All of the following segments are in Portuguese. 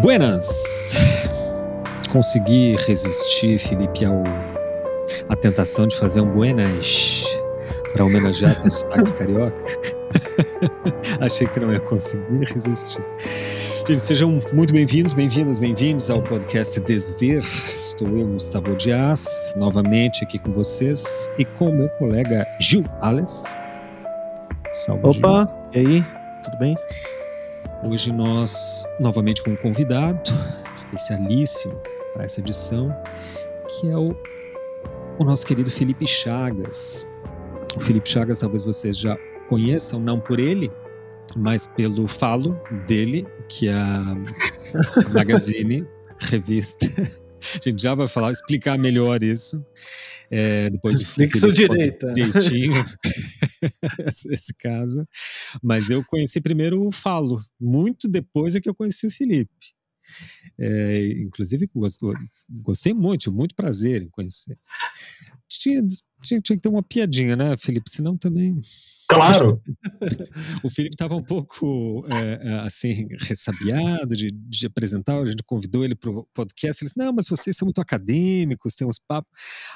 Buenas! Consegui resistir, Felipe, ao, à tentação de fazer um buenas para homenagear teu sotaque carioca. Achei que não ia conseguir resistir. Gente, sejam muito bem-vindos, bem-vindas, bem-vindos ao podcast Desver. Estou eu, Gustavo Dias, novamente aqui com vocês e com meu colega Gil Ales. Salve, Opa, Gil. e aí? Tudo bem? Hoje nós, novamente com um convidado especialíssimo para essa edição, que é o, o nosso querido Felipe Chagas. O Felipe Chagas talvez vocês já conheçam, não por ele, mas pelo falo dele, que é a Magazine, revista. A gente já vai falar, explicar melhor isso. É, depois Explique seu direito. É. Direitinho esse caso. Mas eu conheci primeiro o Falo, muito depois é que eu conheci o Felipe. É, inclusive, gostei muito, muito prazer em conhecer. Tinha, tinha, tinha que ter uma piadinha, né, Felipe? Senão também. Claro! o Felipe estava um pouco é, assim, ressabiado de, de apresentar, a gente convidou ele para o podcast, ele disse, não, mas vocês são muito acadêmicos, tem uns papos.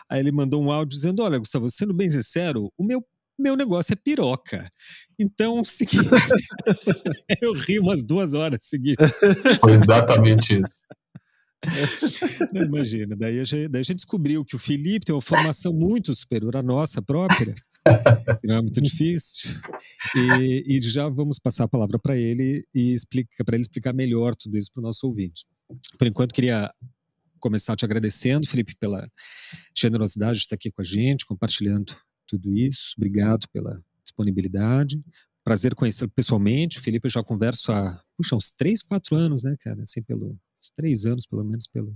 Aí ele mandou um áudio dizendo, olha, Gustavo, sendo bem sincero, o meu meu negócio é piroca. Então, seguinte, eu ri umas duas horas seguidas. Foi exatamente isso. Não, imagina, daí a, gente, daí a gente descobriu que o Felipe tem uma formação muito superior à nossa própria, que não é muito difícil, e, e já vamos passar a palavra para ele e explica para ele explicar melhor tudo isso para o nosso ouvinte. Por enquanto, queria começar te agradecendo, Felipe, pela generosidade de estar aqui com a gente, compartilhando tudo isso. Obrigado pela disponibilidade. Prazer conhecê-lo pessoalmente. O Felipe eu já converso há, puxa, uns três, quatro anos, né, cara? Assim, pelo, três anos, pelo menos, pelo,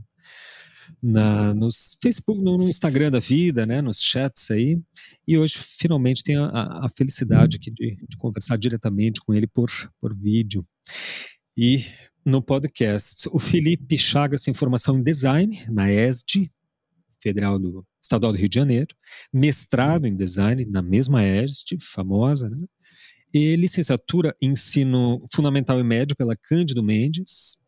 na, no Facebook, no, no, Instagram da vida, né, nos chats aí, e hoje finalmente tenho a, a felicidade aqui de, de, conversar diretamente com ele por, por vídeo. E no podcast, o Felipe Chagas tem formação em design na ESD, Federal do Estadual do Rio de Janeiro, mestrado em design na mesma ESD, famosa, né? E licenciatura em ensino fundamental e médio pela Cândido Mendes,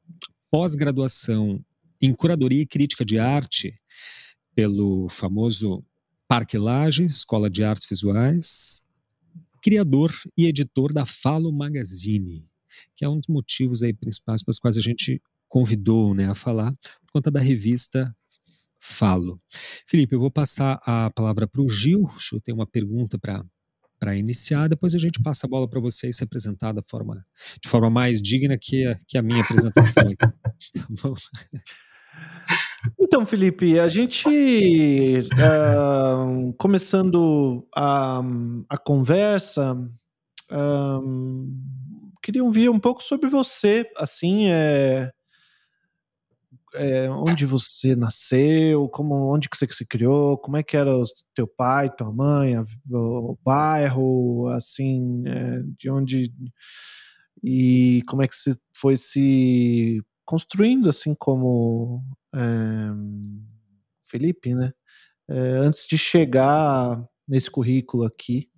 pós-graduação em curadoria e crítica de arte pelo famoso Parque Laje, Escola de Artes Visuais, criador e editor da Falo Magazine, que é um dos motivos aí principais pelos quais a gente convidou né, a falar, por conta da revista Falo. Felipe, eu vou passar a palavra para o Gil. Eu tenho uma pergunta para para iniciar, depois a gente passa a bola para você e se apresentar da forma, de forma mais digna que a, que a minha apresentação. Tá então, Felipe, a gente uh, começando a, a conversa, uh, queria ouvir um pouco sobre você, assim, é, é, onde você nasceu, como, onde que você se criou, como é que era o teu pai, tua mãe, a, o bairro, assim, é, de onde e como é que você foi se construindo, assim como é, Felipe, né? É, antes de chegar nesse currículo aqui,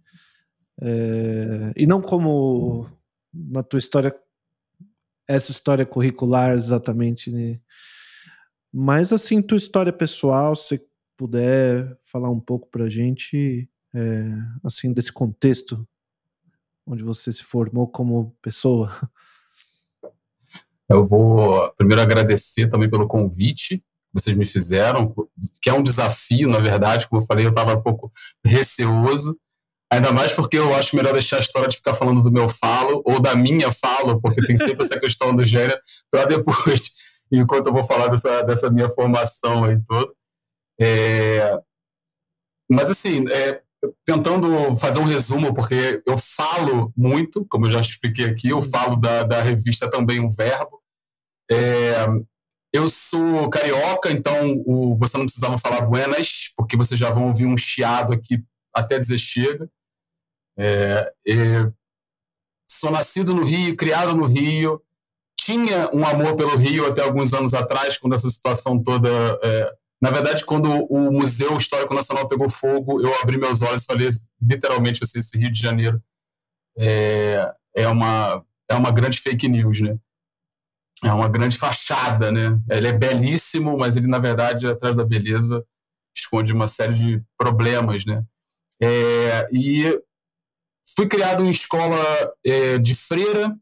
é, e não como na tua história, essa história curricular exatamente, né? Mas assim, tua história pessoal, se puder falar um pouco pra gente, é, assim, desse contexto onde você se formou como pessoa. Eu vou primeiro agradecer também pelo convite que vocês me fizeram, que é um desafio, na verdade, como eu falei, eu estava um pouco receoso, ainda mais porque eu acho melhor deixar a história de ficar falando do meu falo ou da minha falo, porque tem sempre essa questão do gênero, para depois enquanto eu vou falar dessa, dessa minha formação aí toda. É, mas, assim, é, tentando fazer um resumo, porque eu falo muito, como eu já expliquei aqui, eu falo da, da revista também um verbo. É, eu sou carioca, então o, você não precisava falar buenas, porque vocês já vão ouvir um chiado aqui até dizer chega. É, sou nascido no Rio, criado no Rio, tinha um amor pelo Rio até alguns anos atrás, quando essa situação toda. É, na verdade, quando o Museu Histórico Nacional pegou fogo, eu abri meus olhos e falei literalmente assim, esse Rio de Janeiro é, é, uma, é uma grande fake news, né? é uma grande fachada, né? Ele é belíssimo, mas ele, na verdade, atrás da beleza, esconde uma série de problemas, né? É, e fui criado em escola é, de freira,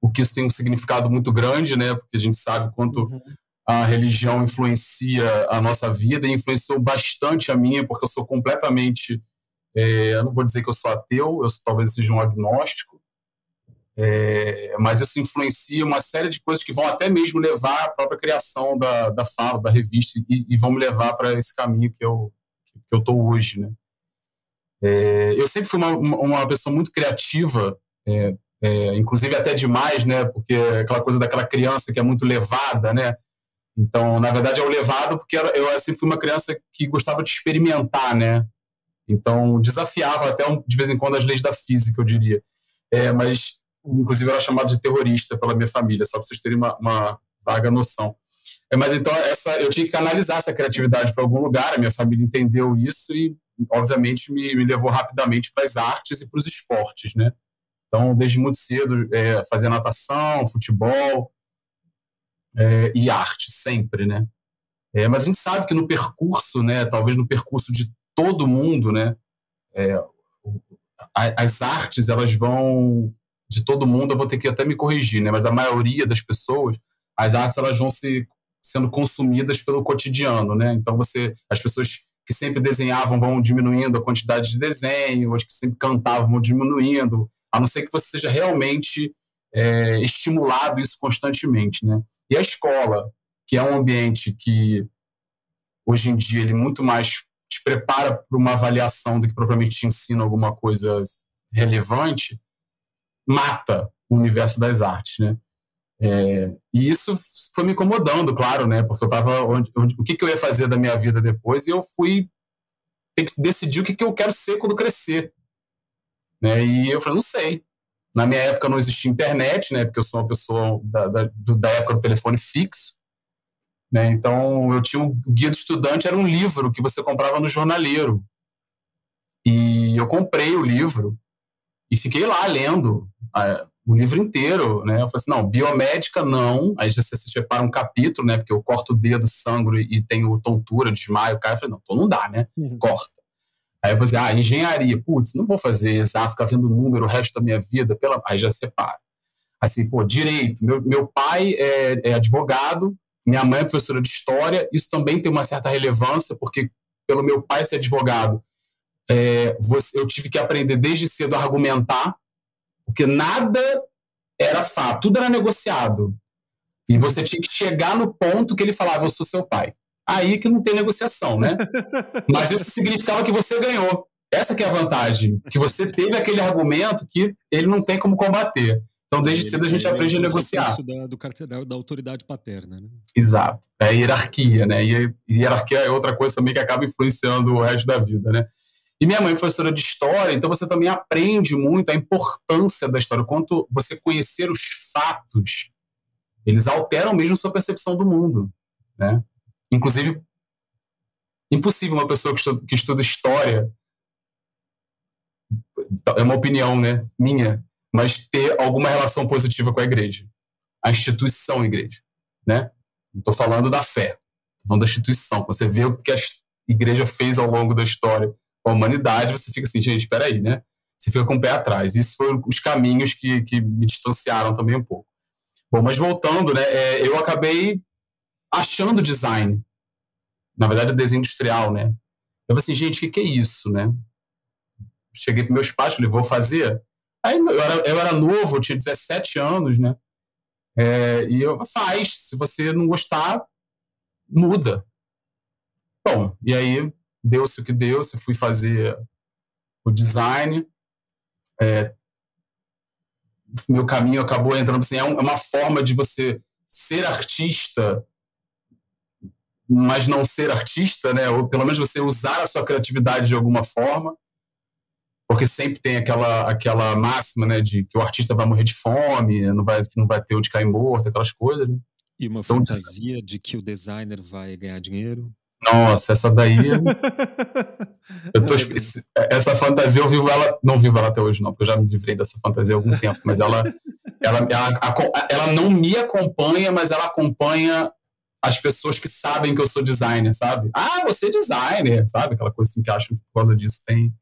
o que isso tem um significado muito grande, né? Porque a gente sabe quanto uhum. a religião influencia a nossa vida e influenciou bastante a minha, porque eu sou completamente, é, eu não vou dizer que eu sou ateu, eu talvez seja um agnóstico, é, mas isso influencia uma série de coisas que vão até mesmo levar à própria criação da, da fala, da revista, e, e vão me levar para esse caminho que eu que eu estou hoje, né? É, eu sempre fui uma, uma pessoa muito criativa, é, é, inclusive até demais, né? Porque aquela coisa daquela criança que é muito levada, né? Então, na verdade, é o levado porque eu sempre fui uma criança que gostava de experimentar, né? Então, desafiava até de vez em quando as leis da física, eu diria. É, mas inclusive era chamado de terrorista pela minha família, só para vocês terem uma, uma vaga noção. É, mas então essa, eu tinha que canalizar essa criatividade para algum lugar, a minha família entendeu isso e, obviamente, me, me levou rapidamente para as artes e para os esportes, né? Então, desde muito cedo, é, fazia natação, futebol é, e arte, sempre, né? É, mas a gente sabe que no percurso, né, talvez no percurso de todo mundo, né, é, as artes elas vão de todo mundo, eu vou ter que até me corrigir, né? Mas da maioria das pessoas, as artes elas vão se sendo consumidas pelo cotidiano, né? Então você, as pessoas que sempre desenhavam vão diminuindo a quantidade de desenho, as que sempre cantavam vão diminuindo, a não ser que você seja realmente é, estimulado isso constantemente, né? E a escola, que é um ambiente que hoje em dia ele muito mais te prepara para uma avaliação do que propriamente te ensina alguma coisa relevante, mata o universo das artes, né? É, e isso foi me incomodando, claro, né? Porque eu estava o que, que eu ia fazer da minha vida depois e eu fui ter que decidir o que, que eu quero ser quando crescer, né? E eu falei, não sei. Na minha época não existia internet, né? Porque eu sou uma pessoa da, da, da época do telefone fixo, né? Então eu tinha o guia do estudante era um livro que você comprava no jornaleiro e eu comprei o livro e fiquei lá lendo a, o livro inteiro, né? Eu falei assim, não, biomédica não. Aí você separa um capítulo, né? Porque eu corto o dedo, sangro e tenho tontura, desmaio, cara. Eu falei, não, então não dá, né? Uhum. Corta. Aí eu falei assim, ah, engenharia. Putz, não vou fazer exato, ficar vendo número o resto da minha vida. Pela... Aí já separa. Assim, pô, direito. Meu, meu pai é, é advogado, minha mãe é professora de história. Isso também tem uma certa relevância, porque pelo meu pai ser advogado, é, você, eu tive que aprender desde cedo a argumentar, porque nada era fato, tudo era negociado. E você tinha que chegar no ponto que ele falava, eu sou seu pai. Aí que não tem negociação, né? Mas isso significava que você ganhou. Essa que é a vantagem, que você teve aquele argumento que ele não tem como combater. Então, desde cedo a gente aprende a negociar. Da, do da, da autoridade paterna, né? Exato. É a hierarquia, né? E hierarquia é outra coisa também que acaba influenciando o resto da vida, né? E minha mãe é professora de história, então você também aprende muito a importância da história, quanto você conhecer os fatos, eles alteram mesmo sua percepção do mundo, né? Inclusive, impossível uma pessoa que estuda, que estuda história, é uma opinião, né, minha, mas ter alguma relação positiva com a igreja, a instituição igreja, né? Não estou falando da fé, estou falando da instituição. Você vê o que a igreja fez ao longo da história com a humanidade, você fica assim, gente, espera aí, né? Você fica com o pé atrás. Isso foram os caminhos que, que me distanciaram também um pouco. Bom, mas voltando, né, é, eu acabei achando design. Na verdade, desenho industrial, né? Eu falei assim, gente, o que, que é isso, né? Cheguei para meus pais, falei, vou fazer. Aí eu era, eu era novo, eu tinha 17 anos, né? É, e eu, faz, se você não gostar, muda. Bom, e aí deu-se o que deu-se, fui fazer o design. É, meu caminho acabou entrando assim, é, é uma forma de você ser artista, mas não ser artista, né? Ou pelo menos você usar a sua criatividade de alguma forma, porque sempre tem aquela aquela máxima, né, de que o artista vai morrer de fome, não vai não vai ter onde cair morto, aquelas coisas. Né? E uma então, fantasia de que o designer vai ganhar dinheiro. Nossa, essa daí. eu tô, essa fantasia eu vivo ela. Não vivo ela até hoje, não, porque eu já me livrei dessa fantasia há algum tempo, mas ela, ela, ela, ela não me acompanha, mas ela acompanha as pessoas que sabem que eu sou designer, sabe? Ah, você é designer, sabe? Aquela coisa assim que acham que por causa disso tem.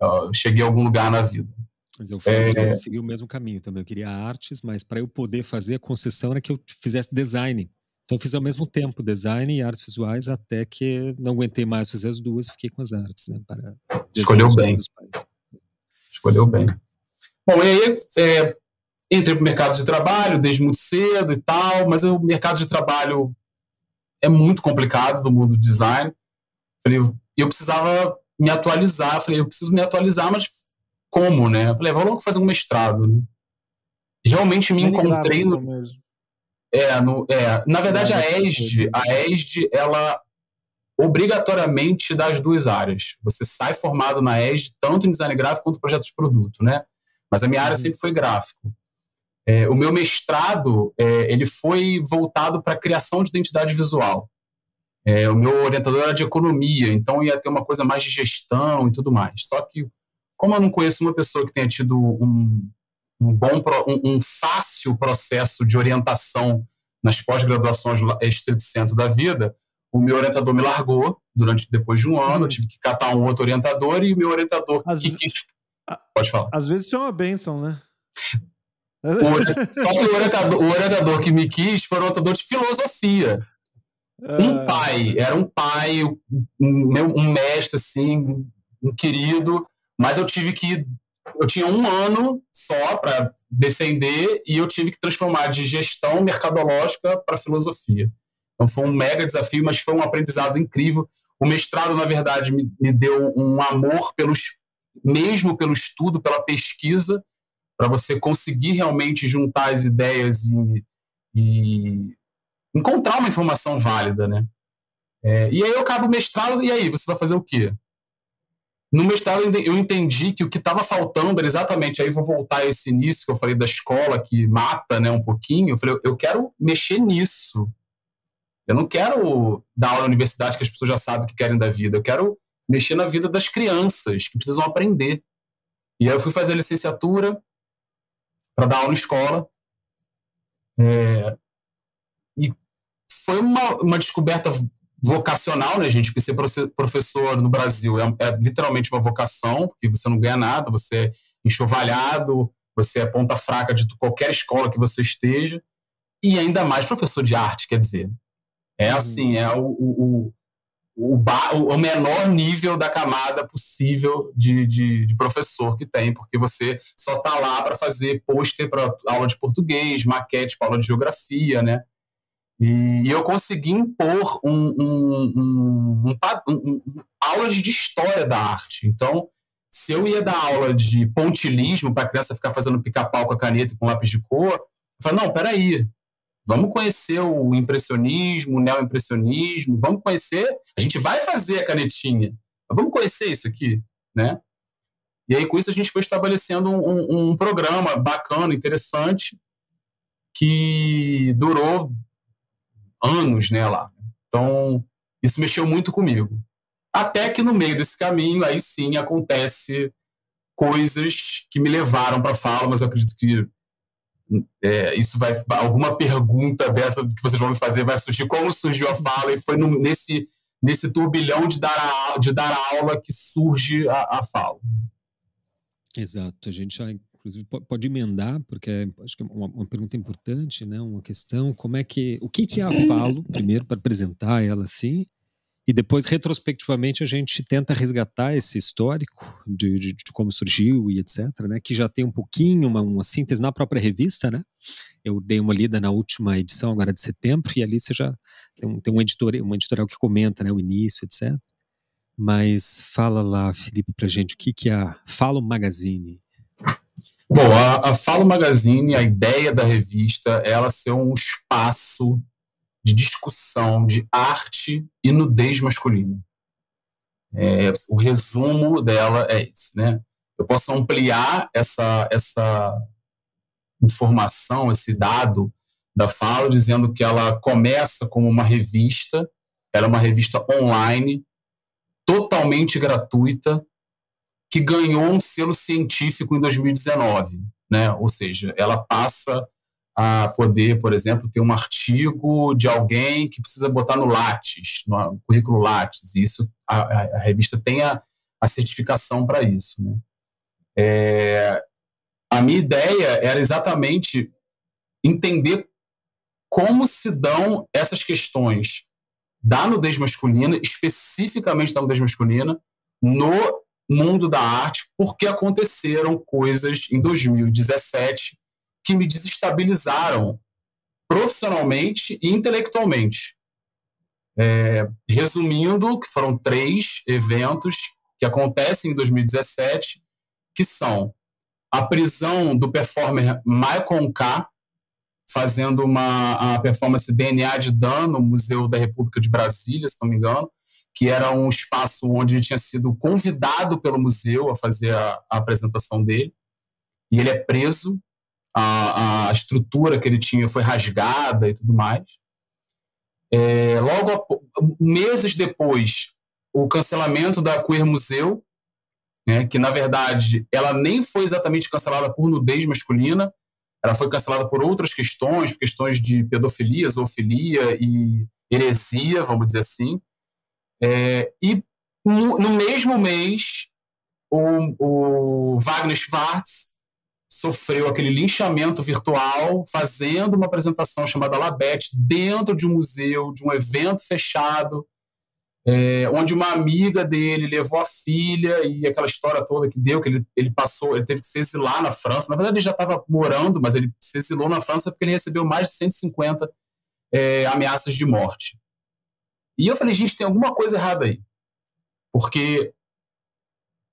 Uh, cheguei a algum lugar na vida. Mas eu, é... eu segui o mesmo caminho também. Eu queria artes, mas para eu poder fazer a concessão era que eu fizesse design. Então eu fiz ao mesmo tempo design e artes visuais até que não aguentei mais fazer as duas, fiquei com as artes, né? Para Escolheu bem. Escolheu bem. Bom, e aí é, entrei para o mercado de trabalho desde muito cedo e tal, mas o mercado de trabalho é muito complicado do mundo do design. Falei, eu precisava me atualizar. Falei, eu preciso me atualizar, mas como, né? Falei, vou logo fazer um mestrado, né? Realmente me encontrei no... É, no, é, na verdade a ESD, a ESD, ela obrigatoriamente dá as duas áreas. Você sai formado na ESD tanto em design gráfico quanto projeto de produto, né? Mas a minha área uhum. sempre foi gráfico. É, o meu mestrado é, ele foi voltado para a criação de identidade visual. É, o meu orientador era de economia, então ia ter uma coisa mais de gestão e tudo mais. Só que, como eu não conheço uma pessoa que tenha tido um, um bom, um, um fácil processo de orientação nas pós-graduações estrito centro da vida, o meu orientador me largou durante depois de um ano, eu uhum. tive que catar um outro orientador e o meu orientador Às que, que, pode falar. Às vezes isso é uma benção, né? O, só que o orientador, o orientador que me quis foi um orientador de filosofia. Um ah. pai, era um pai, um, um mestre, assim, um querido, mas eu tive que. Eu tinha um ano só para defender e eu tive que transformar de gestão mercadológica para filosofia. Então foi um mega desafio, mas foi um aprendizado incrível. O mestrado, na verdade, me, me deu um amor pelos, mesmo pelo estudo, pela pesquisa, para você conseguir realmente juntar as ideias e, e encontrar uma informação válida, né? É, e aí eu acabo o mestrado, e aí, você vai fazer o quê? No mestrado eu entendi que o que estava faltando era exatamente, aí vou voltar a esse início que eu falei da escola, que mata né, um pouquinho, eu falei, eu quero mexer nisso. Eu não quero dar aula na universidade que as pessoas já sabem o que querem da vida, eu quero mexer na vida das crianças que precisam aprender. E aí eu fui fazer a licenciatura, para dar aula em escola. É, e foi uma, uma descoberta vocacional, né, gente? Porque ser professor no Brasil é, é, literalmente uma vocação, porque você não ganha nada, você é enxovalhado, você é ponta fraca de qualquer escola que você esteja, e ainda mais professor de arte, quer dizer. É assim, é o, o, o, o, menor nível da camada possível de, de, de professor que tem, porque você só está lá para fazer pôster para aula de português, maquete para aula de geografia, né? E, e eu consegui impor um, um, um, um, aulas de história da arte. Então, se eu ia dar aula de pontilismo para a criança ficar fazendo pica-pau com a caneta e com lápis de cor, eu falei, não, peraí, Vamos conhecer o impressionismo, o neoimpressionismo, vamos conhecer. A gente vai fazer a canetinha, mas vamos conhecer isso aqui, né? E aí, com isso, a gente foi estabelecendo um, um programa bacana, interessante, que durou anos né, lá. Então, isso mexeu muito comigo. Até que no meio desse caminho, aí sim, acontece coisas que me levaram para a fala, mas eu acredito que é, isso vai alguma pergunta dessa que vocês vão me fazer vai surgir. Como surgiu a fala? E foi no, nesse nesse turbilhão de dar a, de dar a aula que surge a, a fala. Exato. A gente já inclusive pode emendar porque é, acho que é uma, uma, pergunta importante né? Uma questão. Como é que o que que é a falo primeiro para apresentar ela assim e depois, retrospectivamente, a gente tenta resgatar esse histórico de, de, de, como surgiu e etc., né? Que já tem um pouquinho, uma, uma, síntese na própria revista, né? Eu dei uma lida na última edição, agora de setembro, e ali você já tem um, tem um editorial, um editorial que comenta né, o início, etc. Mas fala lá, Felipe, pra gente, o que, que é a Falo Magazine? Bom, a, a Magazine, a ideia da revista é ela ser um espaço de discussão de arte e nudez masculina. É, o resumo dela é esse, né? Eu posso ampliar essa, essa informação, esse dado da fala, dizendo que ela começa como uma revista, ela é uma revista online, totalmente gratuita, que ganhou um selo científico em 2019. né? Ou seja, ela passa a poder, por exemplo, ter um artigo de alguém que precisa botar no Lattes, no currículo Lattes, e isso a, a revista tem a, a certificação para isso. Né? É, a minha ideia era exatamente entender como se dão essas questões da nudez masculina, especificamente da nudez masculina, no mundo da arte, porque aconteceram coisas em 2017 que me desestabilizaram profissionalmente e intelectualmente. É, resumindo, que foram três eventos que acontecem em 2017, que são a prisão do performer Michael K., fazendo uma a performance DNA de Dan no Museu da República de Brasília, se não me engano, que era um espaço onde ele tinha sido convidado pelo museu a fazer a, a apresentação dele. E ele é preso, a, a, estrutura que ele tinha foi rasgada e tudo mais. É, logo, meses depois, o cancelamento da Queer Museu, né, que na verdade ela nem foi exatamente cancelada por nudez masculina, ela foi cancelada por outras questões, questões de pedofilia, zoofilia e heresia, vamos dizer assim. É, e no, no, mesmo mês, o, o Wagner Schwartz sofreu aquele linchamento virtual fazendo uma apresentação chamada Labette dentro de um museu, de um evento fechado, é, onde uma amiga dele levou a filha e aquela história toda que deu, que ele, ele passou, ele teve que se exilar na França. Na verdade, ele já estava morando, mas ele se exilou na França porque ele recebeu mais de 150 é, ameaças de morte. E eu falei, gente, tem alguma coisa errada aí. Porque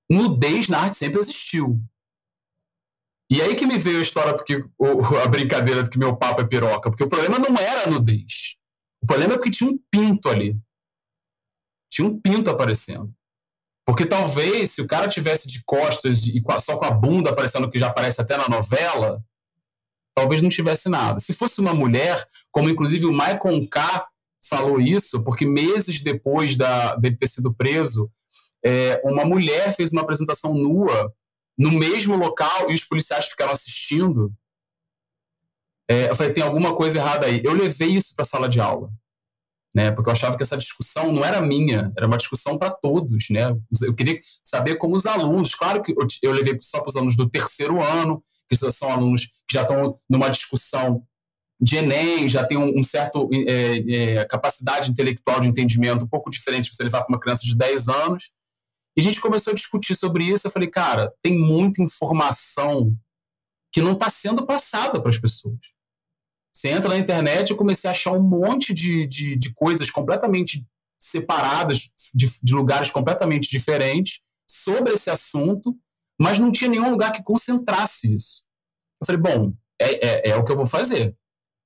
nudez na arte sempre existiu. E aí que me veio a história, porque a brincadeira de que meu papo é piroca, porque o problema não era a nudez. O problema é porque tinha um pinto ali tinha um pinto aparecendo. Porque talvez, se o cara tivesse de costas e só com a bunda aparecendo, que já aparece até na novela, talvez não tivesse nada. Se fosse uma mulher, como inclusive o Michael K. falou isso, porque meses depois da, dele ter sido preso, é, uma mulher fez uma apresentação nua no mesmo local e os policiais ficaram assistindo. É, eu falei, tem alguma coisa errada aí. Eu levei isso para a sala de aula né? Porque eu achava que essa discussão não era minha, era uma discussão para todos, né? Eu queria saber como os alunos, claro que eu, eu levei só para os alunos do terceiro ano, que são alunos que já estão numa discussão de Enem, já tem um, um certo é, é, capacidade intelectual de entendimento um pouco diferente de você levar para uma criança de 10 anos. E a gente começou a discutir sobre isso. Eu falei, cara, tem muita informação que não está sendo passada para as pessoas. Você entra na internet e comecei a achar um monte de, de, de coisas completamente separadas, de, de, lugares completamente diferentes, sobre esse assunto, mas não tinha nenhum lugar que concentrasse isso. Eu falei, bom, é, é, é o que eu vou fazer.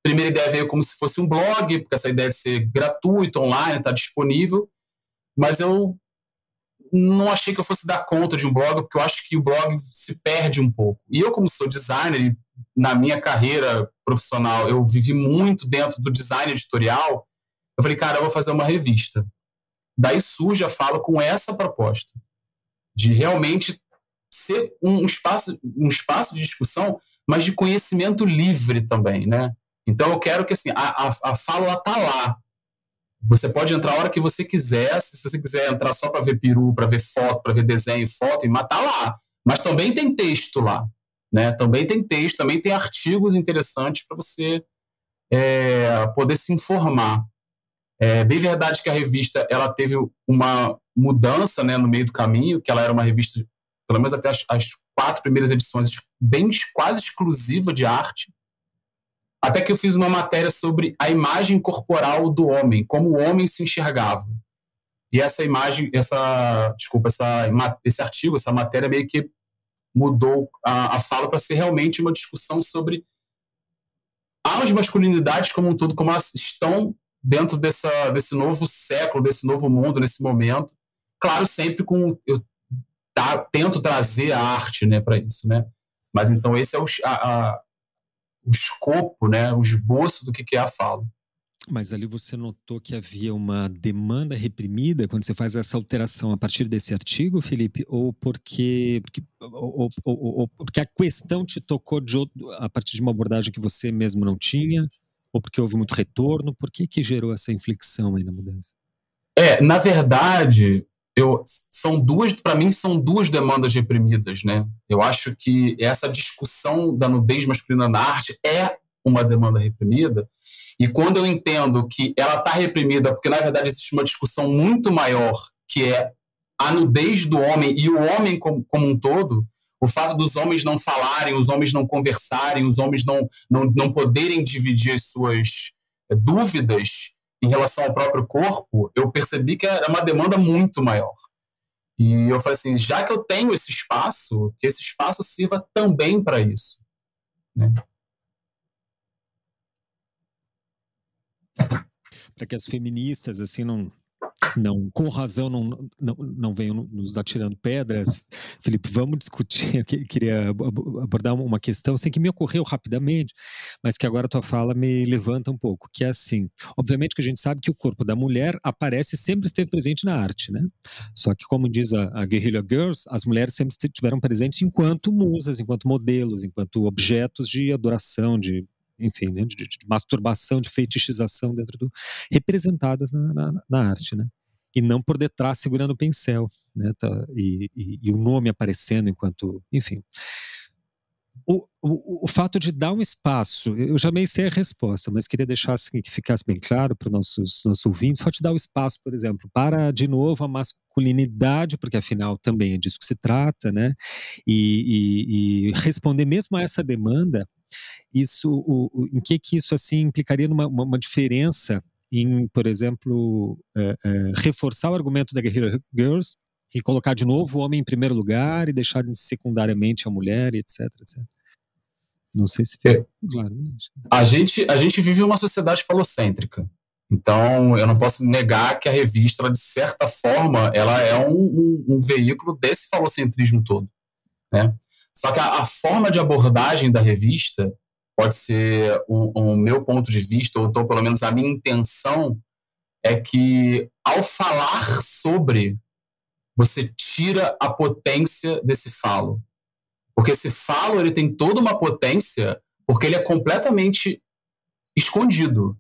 Primeira ideia veio como se fosse um blog, porque essa ideia de ser gratuito, online, está disponível, mas eu não achei que eu fosse dar conta de um blog, porque eu acho que o blog se perde um pouco. E eu, como sou designer na minha carreira profissional eu vivi muito dentro do design editorial, eu falei, cara, eu vou fazer uma revista. Daí surge a fala com essa proposta de realmente ser um espaço, um espaço de discussão, mas de conhecimento livre também, né? Então eu quero que assim a, a, a fala está lá. Você pode entrar a hora que você quiser. Se você quiser entrar só para ver peru, para ver foto, para ver desenho, foto, mas tá lá. Mas também tem texto lá. Né? Também tem texto, também tem artigos interessantes para você é, poder se informar. É bem verdade que a revista ela teve uma mudança né, no meio do caminho, que ela era uma revista, pelo menos até as, as quatro primeiras edições, bem quase exclusiva de arte. Até que eu fiz uma matéria sobre a imagem corporal do homem, como o homem se enxergava. E essa imagem, essa, desculpa, essa, esse artigo, essa matéria meio que mudou a, a fala para ser realmente uma discussão sobre as masculinidades como um todo, como elas estão dentro dessa, desse novo século, desse novo mundo, nesse momento. Claro, sempre com. Eu tá, tento trazer a arte né, para isso. Né? Mas então esse é o, a, a, o escopo, né, o esboço do que, que é a fala. Mas ali você notou que havia uma demanda reprimida quando você faz essa alteração a partir desse artigo, Felipe? Ou porque, porque, ou, ou, ou, porque a questão te tocou de outro, a partir de uma abordagem que você mesmo não tinha? Ou porque houve muito retorno? Por que, que gerou essa inflexão aí na mudança? É, na verdade, eu, são duas, para mim, são duas demandas reprimidas, né? Eu acho que essa discussão da nudez masculina na arte é uma demanda reprimida, e quando eu entendo que ela está reprimida, porque na verdade existe uma discussão muito maior, que é a nudez do homem e o homem como, como um todo, o fato dos homens não falarem, os homens não conversarem, os homens não, não, não poderem dividir as suas eh, dúvidas em relação ao próprio corpo, eu percebi que era uma demanda muito maior. E eu falei assim, já que eu tenho esse espaço, que esse espaço sirva também para isso. Né? para que as feministas assim não não com razão não não, não venham nos atirando pedras. Felipe vamos discutir eu queria abordar uma questão sem que me ocorreu rapidamente mas que agora a tua fala me levanta um pouco que é assim obviamente que a gente sabe que o corpo da mulher aparece sempre esteve presente na arte né? Só que como diz a, a Guerrilla Girls as mulheres sempre estiveram presentes enquanto musas enquanto modelos enquanto objetos de adoração de enfim, né, de, de, masturbação, de fetichização dentro do representadas na, na, na, arte, né? E não por detrás segurando o pincel, né? Tá, e, e, e, o nome aparecendo enquanto, enfim. O, o, o, fato de dar um espaço, eu já meio sei a resposta, mas queria deixar assim, que ficasse bem claro para os nossos, nossos ouvintes, o fato de dar o um espaço, por exemplo, para, de novo, a masculinidade, porque afinal também é disso que se trata, né? E, e, e responder mesmo a essa demanda isso, o, o, em que que isso assim implicaria numa uma, uma diferença em, por exemplo, é, é, reforçar o argumento da Guerrilla Girls e colocar de novo o homem em primeiro lugar e deixar secundariamente a mulher, etc, etc. Não sei se é. claro. Né? A gente a gente vive uma sociedade falocêntrica. Então, eu não posso negar que a revista, de certa forma, ela é um, um, um veículo desse falocentrismo todo. Né? Só que a, a forma de abordagem da revista pode ser o um meu ponto de vista, ou então pelo menos a minha intenção, é que ao falar sobre, você tira a potência desse falo. Porque esse falo ele tem toda uma potência porque ele é completamente escondido.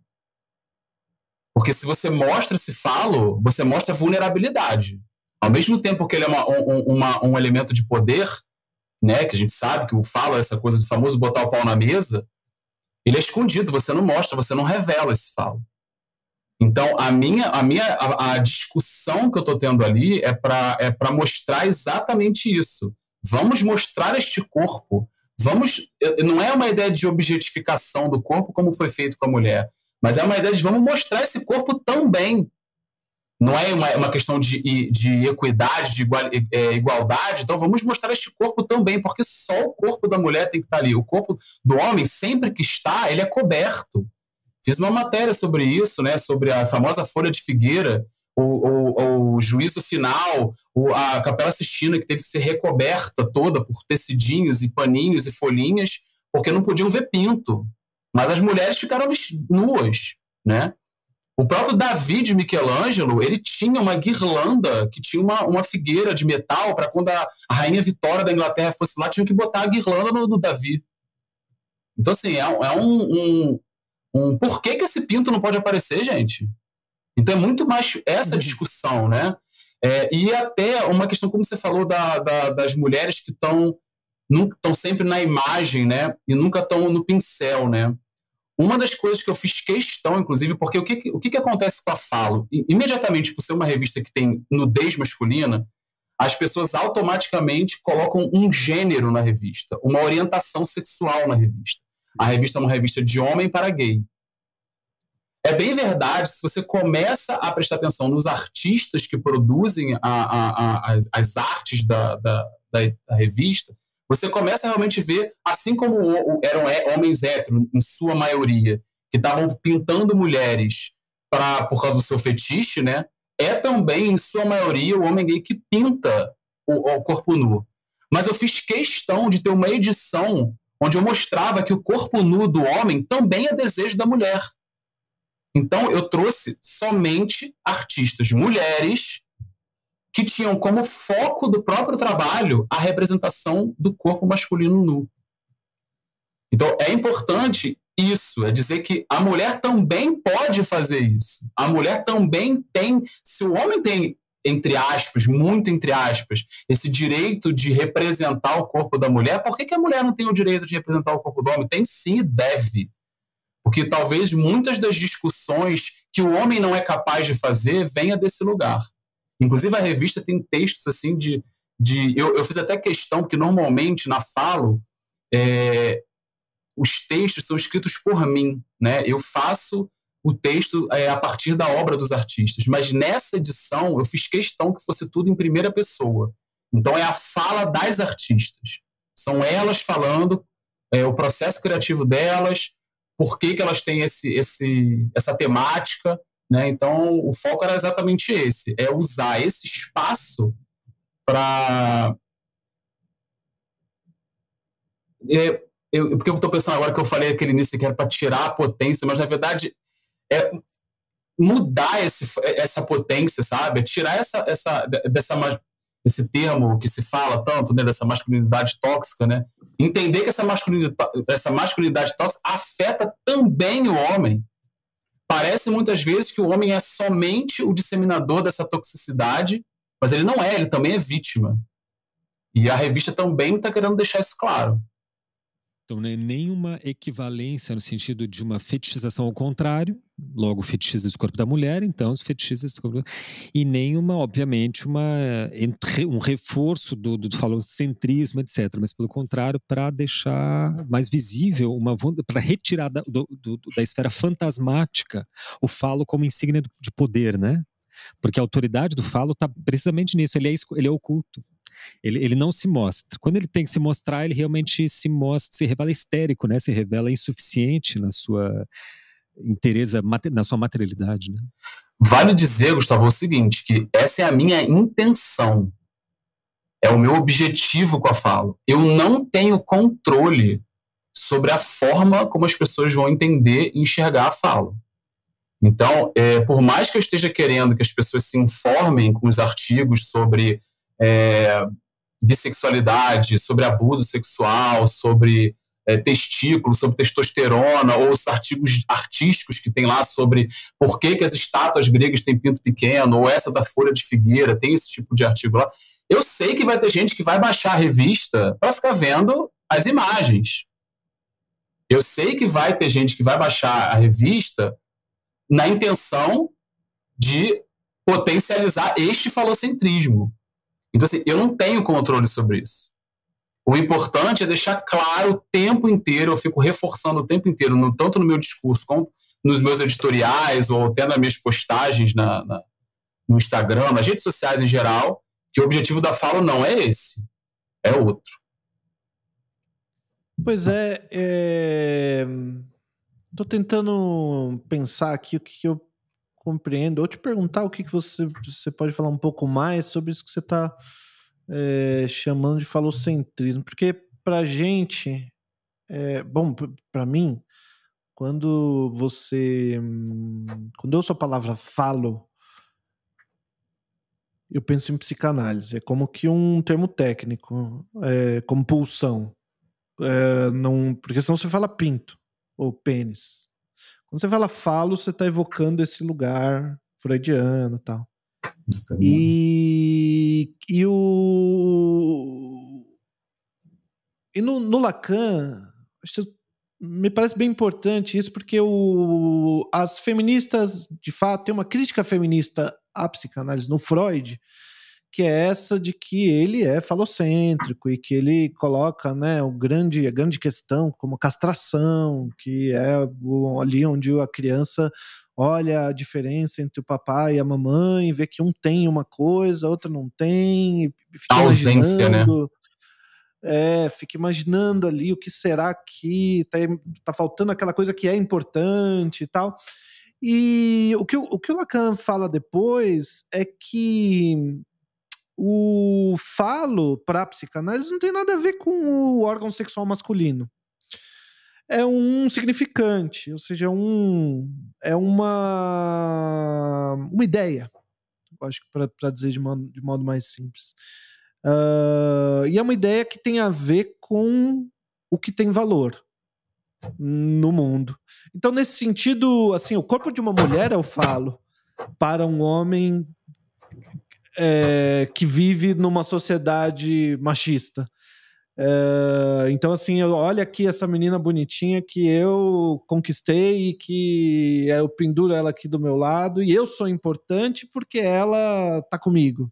Porque se você mostra esse falo, você mostra vulnerabilidade. Ao mesmo tempo que ele é uma, um, uma, um elemento de poder, né, que a gente sabe que o fala, essa coisa do famoso botar o pau na mesa, ele é escondido, você não mostra, você não revela esse falo. Então, a minha, a minha a, a discussão que eu estou tendo ali é para é mostrar exatamente isso. Vamos mostrar este corpo. Vamos, não é uma ideia de objetificação do corpo como foi feito com a mulher, mas é uma ideia de vamos mostrar esse corpo também não é uma, uma questão de, de equidade, de igual, é, igualdade, então vamos mostrar este corpo também, porque só o corpo da mulher tem que estar ali. O corpo do homem, sempre que está, ele é coberto. Fiz uma matéria sobre isso, né, sobre a famosa folha de figueira, o, o, o juízo final, o, a Capela Sistina, que teve que ser recoberta toda por tecidinhos e paninhos e folhinhas, porque não podiam ver pinto. Mas as mulheres ficaram nuas, né? O próprio Davi de Michelangelo, ele tinha uma guirlanda que tinha uma, uma figueira de metal para quando a, a, rainha Vitória da Inglaterra fosse lá, tinha que botar a guirlanda no, no Davi. Então, assim, é, é um, um, um, Por que, que esse pinto não pode aparecer, gente? Então é muito mais essa uhum. discussão, né? É, e até uma questão, como você falou, da, da, das mulheres que estão sempre na imagem, né? E nunca estão no pincel, né? Uma das coisas que eu fiz questão, inclusive, porque o que, o que, que acontece com a Falo? Imediatamente, por ser uma revista que tem nudez masculina, as pessoas automaticamente colocam um gênero na revista, uma orientação sexual na revista. A revista é uma revista de homem para gay. É bem verdade, se você começa a prestar atenção nos artistas que produzem a, a, a, as, as, artes da, da, da, da revista, você começa a realmente ver, assim como eram homens héteros, em sua maioria, que estavam pintando mulheres pra, por causa do seu fetiche, né? É também, em sua maioria, o homem gay que pinta o, o corpo nu. Mas eu fiz questão de ter uma edição onde eu mostrava que o corpo nu do homem também é desejo da mulher. Então, eu trouxe somente artistas mulheres que tinham como foco do próprio trabalho a representação do corpo masculino nu. Então, é importante isso, é dizer que a mulher também pode fazer isso. A mulher também tem, se o homem tem entre aspas, muito entre aspas, esse direito de representar o corpo da mulher, por que, que a mulher não tem o direito de representar o corpo do homem? Tem sim deve. Porque talvez muitas das discussões que o homem não é capaz de fazer venha desse lugar. Inclusive, a revista tem textos assim de. de eu, eu fiz até questão, porque normalmente na Falo, é, os textos são escritos por mim. Né? Eu faço o texto é, a partir da obra dos artistas, mas nessa edição eu fiz questão que fosse tudo em primeira pessoa. Então, é a fala das artistas. São elas falando é, o processo criativo delas, por que, que elas têm esse, esse, essa temática. Né? Então, o foco era exatamente esse: é usar esse espaço para. É, eu, porque eu estou pensando agora que eu falei aquele início que era para tirar a potência, mas na verdade é mudar esse, essa potência, sabe? É tirar essa, essa, dessa, esse termo que se fala tanto, né, dessa masculinidade tóxica, né? Entender que essa masculinidade, essa masculinidade tóxica afeta também o homem. Parece muitas vezes que o homem é somente o disseminador dessa toxicidade, mas ele não é, ele também é vítima. E a revista também está querendo deixar isso claro. Então, não é nenhuma equivalência no sentido de uma fetichização ao contrário, logo fetichiza o corpo da mulher, então os fetichiza o corpo e nenhuma, obviamente, uma, um reforço do, do falocentrismo, etc. Mas, pelo contrário, para deixar mais visível, uma para retirar da, do, do, da esfera fantasmática o falo como insígnia de poder, né? Porque a autoridade do falo está precisamente nisso, ele é, ele é oculto. Ele, ele não se mostra. Quando ele tem que se mostrar, ele realmente se mostra, se revela histérico, né? Se revela insuficiente na sua interesa, na sua materialidade, né? Vale dizer, Gustavo, o seguinte, que essa é a minha intenção. É o meu objetivo com a fala. Eu não tenho controle sobre a forma como as pessoas vão entender e enxergar a fala. Então, é, por mais que eu esteja querendo que as pessoas se informem com os artigos sobre é, bissexualidade, sobre abuso sexual, sobre é, testículo, sobre testosterona, ou os artigos artísticos que tem lá sobre por que, que as estátuas gregas têm pinto pequeno, ou essa da folha de figueira, tem esse tipo de artigo lá. Eu sei que vai ter gente que vai baixar a revista para ficar vendo as imagens. Eu sei que vai ter gente que vai baixar a revista na intenção de potencializar este falocentrismo. Então, assim, eu não tenho controle sobre isso. O importante é deixar claro o tempo inteiro, eu fico reforçando o tempo inteiro, no, tanto no meu discurso como nos meus editoriais ou até nas minhas postagens na, na, no Instagram, nas redes sociais em geral, que o objetivo da fala não é esse, é outro. Pois é, estou é... tentando pensar aqui o que eu compreendo. Ou te perguntar o que, que você, você pode falar um pouco mais sobre isso que você está é, chamando de falocentrismo. Porque para gente, é, bom, para mim, quando você. Quando eu ouço a palavra falo, eu penso em psicanálise. É como que um termo técnico, é, como pulsão. É, não, porque senão você fala pinto ou pênis. Quando você fala falo, você está evocando esse lugar freudiano tal. E, e o. E no, no Lacan, me parece bem importante isso, porque o, as feministas, de fato, tem uma crítica feminista à psicanálise no Freud, que é essa de que ele é falocêntrico e que ele coloca né, o grande, a grande questão como castração, que é ali onde a criança olha a diferença entre o papai e a mamãe, vê que um tem uma coisa, a outra não tem, e fica a ausência, né? É, fica imaginando ali o que será que tá, tá faltando aquela coisa que é importante e tal. E o que, o que o Lacan fala depois é que o falo para a psicanálise não tem nada a ver com o órgão sexual masculino. É um significante, ou seja, um, é uma, uma ideia, acho que para dizer de modo, de modo mais simples. Uh, e é uma ideia que tem a ver com o que tem valor no mundo. Então, nesse sentido, assim, o corpo de uma mulher, eu falo, para um homem é, que vive numa sociedade machista. É, então, assim, olha aqui essa menina bonitinha que eu conquistei e que eu penduro ela aqui do meu lado e eu sou importante porque ela tá comigo.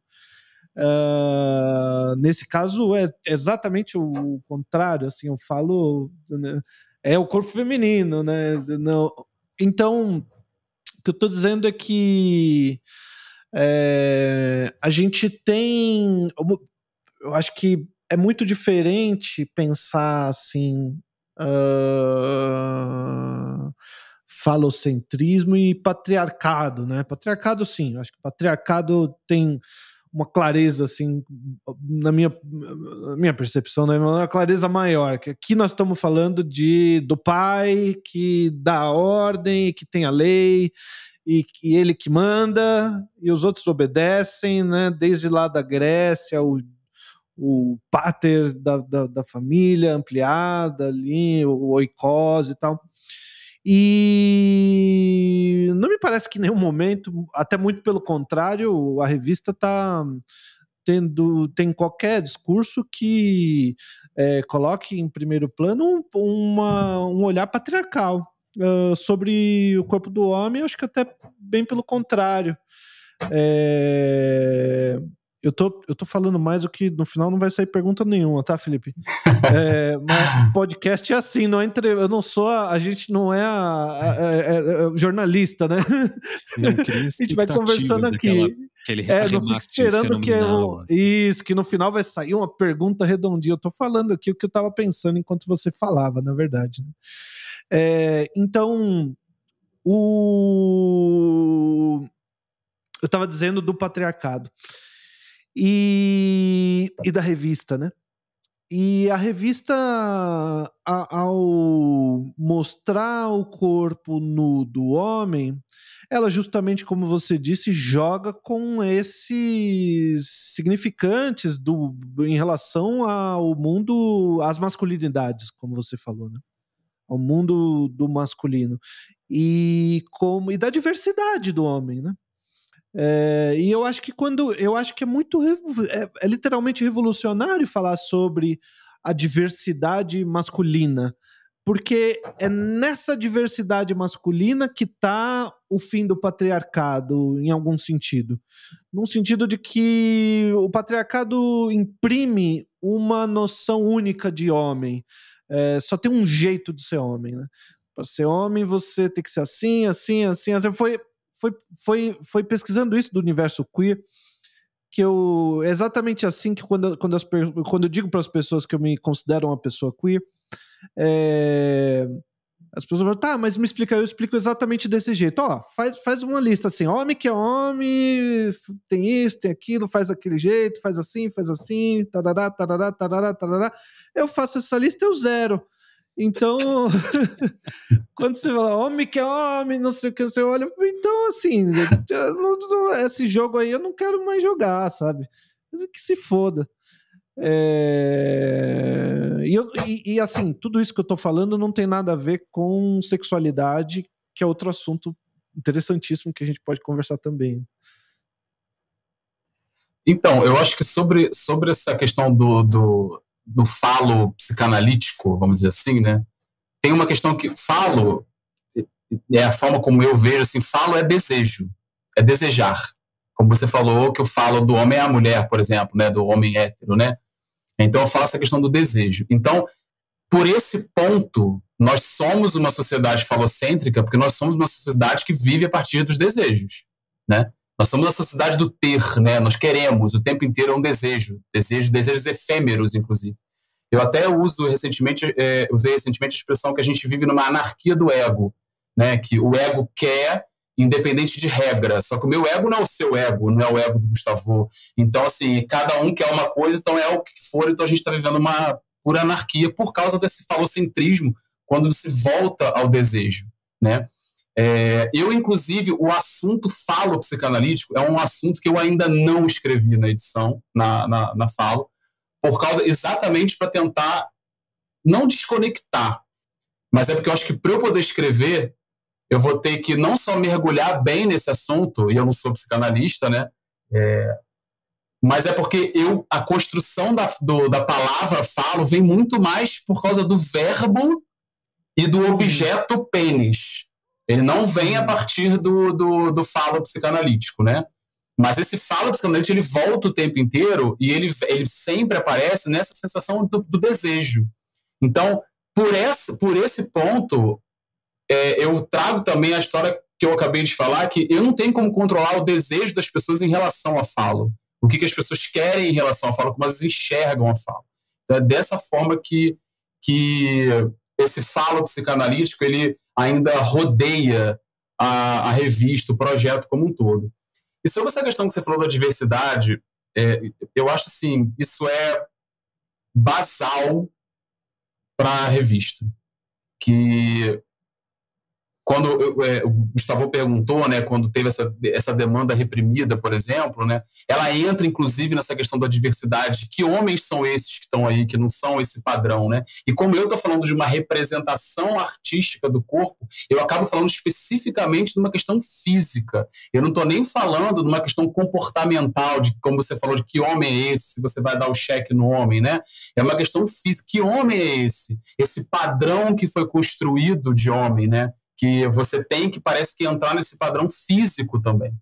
Uh, nesse caso é exatamente o contrário, assim, eu falo né, é o corpo feminino, né? Não, então, o que eu estou dizendo é que é, a gente tem, eu acho que é muito diferente pensar assim. Uh, falocentrismo e patriarcado, né? Patriarcado, sim, acho que patriarcado tem uma clareza assim na minha, minha percepção, né, uma clareza maior. Que aqui nós estamos falando de do pai que dá a ordem, que tem a lei e que ele que manda e os outros obedecem, né? Desde lá da Grécia, o, o pater da, da, da família ampliada ali, o oikos e tal. E não me parece que em nenhum momento, até muito pelo contrário, a revista está tendo tem qualquer discurso que é, coloque em primeiro plano uma, um olhar patriarcal uh, sobre o corpo do homem. Eu acho que até bem pelo contrário. É, eu tô, eu tô falando mais o que no final não vai sair pergunta nenhuma, tá, Felipe? É, podcast é assim, não é entre, eu não sou, a, a gente não é, a, a, a é, é, jornalista, né? A gente vai conversando aqui. é, não fico esperando que eu, isso, que no final vai sair uma pergunta redondinha. Eu tô falando aqui o que eu tava pensando enquanto você falava, na verdade. Né? É, então, o eu estava dizendo do patriarcado e, e da revista, né? E a revista, a, ao mostrar o corpo nu do homem, ela justamente, como você disse, joga com esses significantes do, em relação ao mundo, às masculinidades, como você falou, né? Ao mundo do masculino. E, como, e da diversidade do homem, né? É, e eu acho que quando. Eu acho que é muito. É, é, literalmente revolucionário falar sobre a diversidade masculina. Porque é nessa diversidade masculina que está o fim do patriarcado, em algum sentido. Num sentido de que o patriarcado imprime uma noção única de homem. É, só tem um jeito de ser homem, né? Para ser homem, você tem que ser assim, assim, assim, assim. Foi, foi, foi, foi pesquisando isso do universo queer que eu é exatamente assim que quando, quando, as, quando eu digo para as pessoas que eu me considero uma pessoa queer, é, as pessoas falam, tá, mas me explica, eu explico exatamente desse jeito. Ó, faz, faz uma lista assim, homem que é homem, tem isso, tem aquilo, faz aquele jeito, faz assim, faz assim, tarará, tarará, tarará, tarará. Eu faço essa lista, eu zero. Então, quando você fala homem que é homem, não sei o que, você olha, então assim, esse jogo aí eu não quero mais jogar, sabe? Que se foda. É... E, eu, e, e, assim, tudo isso que eu tô falando não tem nada a ver com sexualidade, que é outro assunto interessantíssimo que a gente pode conversar também. Então, eu acho que sobre, sobre essa questão do, do, do falo psicanalítico, vamos dizer assim, né? Tem uma questão que falo é a forma como eu vejo assim, falo é desejo, é desejar. Como você falou que eu falo do homem à mulher, por exemplo, né, do homem hétero, né? Então eu falo essa questão do desejo. Então, por esse ponto, nós somos uma sociedade falocêntrica, porque nós somos uma sociedade que vive a partir dos desejos, né? Nós somos a sociedade do ter, né? Nós queremos, o tempo inteiro é um desejo, desejo, desejos efêmeros, inclusive. Eu até uso recentemente, é, usei recentemente a expressão que a gente vive numa anarquia do ego, né? Que o ego quer, independente de regra. Só que o meu ego não é o seu ego, não é o ego do Gustavo. Então, assim, cada um quer uma coisa, então é o que for. Então a gente está vivendo uma pura anarquia por causa desse falocentrismo, quando se volta ao desejo, né? É, eu, inclusive, o assunto falo psicanalítico é um assunto que eu ainda não escrevi na edição, na, na, na falo, por causa exatamente para tentar não desconectar, mas é porque eu acho que para eu poder escrever, eu vou ter que não só mergulhar bem nesse assunto, e eu não sou psicanalista, né? É, mas é porque eu a construção da, do, da palavra falo vem muito mais por causa do verbo e do objeto pênis. Ele não vem a partir do, do, do falo psicanalítico, né? Mas esse falo psicanalítico ele volta o tempo inteiro e ele, ele sempre aparece nessa sensação do, do desejo. Então, por esse, por esse ponto, é, eu trago também a história que eu acabei de falar, que eu não tenho como controlar o desejo das pessoas em relação a falo. O que, que as pessoas querem em relação a falo, como elas enxergam a falo. Então, é dessa forma que, que esse falo psicanalítico ele ainda rodeia a, a revista, o projeto como um todo. E sobre essa questão que você falou da diversidade, é, eu acho assim, isso é basal para a revista. Que quando é, o Gustavo perguntou, né, quando teve essa, essa demanda reprimida, por exemplo, né, ela entra inclusive nessa questão da diversidade. Que homens são esses que estão aí, que não são esse padrão, né? E como eu estou falando de uma representação artística do corpo, eu acabo falando especificamente de uma questão física. Eu não estou nem falando de uma questão comportamental, de como você falou, de que homem é esse, se você vai dar o cheque no homem, né? É uma questão física. Que homem é esse? Esse padrão que foi construído de homem, né? Que você tem que parece que entrar nesse padrão físico também.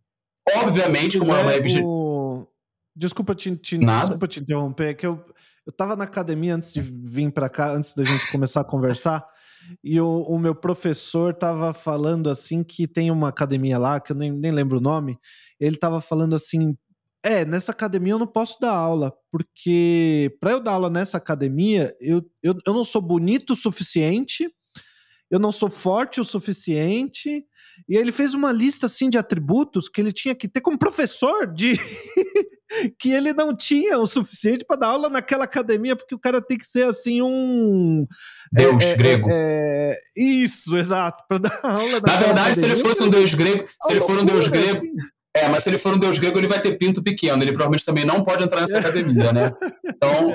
Obviamente, como é uma revista. O... Desculpa te, te desculpa te interromper, é que eu, eu tava na academia antes de vir para cá, antes da gente começar a conversar, e o, o, meu professor tava falando assim que tem uma academia lá, que eu nem, nem lembro o nome, ele tava falando assim. É, nessa academia eu não posso dar aula, porque para eu dar aula nessa academia, eu, eu, eu não sou bonito o suficiente eu não sou forte o suficiente. E ele fez uma lista assim de atributos que ele tinha que ter como professor de que ele não tinha o suficiente para dar aula naquela academia, porque o cara tem que ser assim um deus é, é grego. É, é, isso, exato, para dar aula. Na verdade, academia, se ele fosse um deus grego, se ele for um deus grego, assim. É, mas se ele for um deus grego, ele vai ter pinto pequeno. Ele provavelmente também não pode entrar nessa academia, né? Então,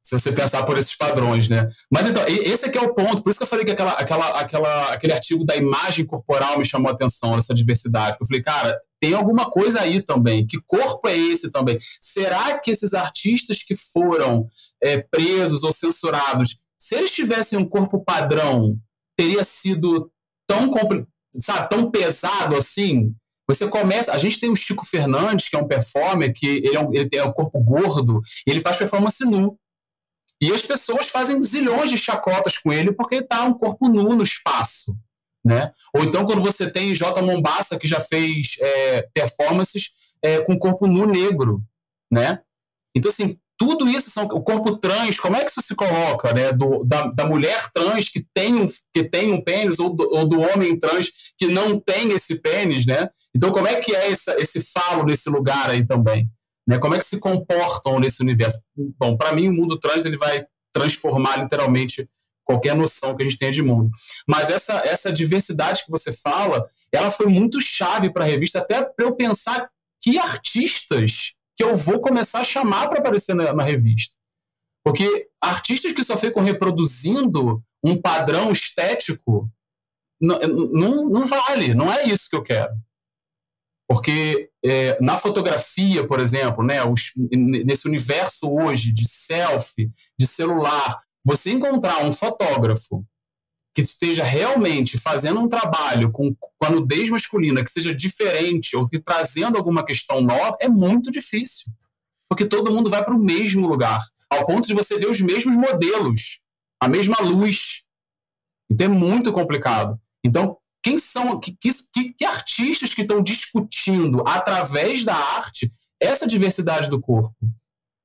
se você pensar por esses padrões, né? Mas então, esse aqui é o ponto. Por isso que eu falei que aquela, aquela, aquela, aquele artigo da imagem corporal me chamou a atenção, essa diversidade. Eu falei, cara, tem alguma coisa aí também. Que corpo é esse também? Será que esses artistas que foram é, presos ou censurados, se eles tivessem um corpo padrão, teria sido tão, sabe, tão pesado assim? Você começa. A gente tem o Chico Fernandes, que é um performer, que ele, é um, ele tem um corpo gordo, e ele faz performance nu. E as pessoas fazem zilhões de chacotas com ele porque ele está um corpo nu no espaço. Né? Ou então, quando você tem J. Mombassa, que já fez é, performances é, com corpo nu negro. Né? Então, assim, tudo isso são o corpo trans, como é que isso se coloca, né? Do, da, da mulher trans que tem um, que tem um pênis ou do, ou do homem trans que não tem esse pênis, né? Então, como é que é esse, esse falo nesse lugar aí também? Né? Como é que se comportam nesse universo? Bom, para mim, o mundo trans ele vai transformar literalmente qualquer noção que a gente tenha de mundo. Mas essa, essa diversidade que você fala, ela foi muito chave para a revista, até para eu pensar que artistas que eu vou começar a chamar para aparecer na, na, revista. Porque artistas que só ficam reproduzindo um padrão estético não, não, não vale, não é isso que eu quero. Porque é, na fotografia, por exemplo, né, os, nesse universo hoje de selfie, de celular, você encontrar um fotógrafo que esteja realmente fazendo um trabalho com, com a nudez masculina que seja diferente ou que trazendo alguma questão nova é muito difícil. Porque todo mundo vai para o mesmo lugar, ao ponto de você ver os mesmos modelos, a mesma luz. Então é muito complicado. Então, quem são, que, que, que artistas que estão discutindo através da arte essa diversidade do corpo?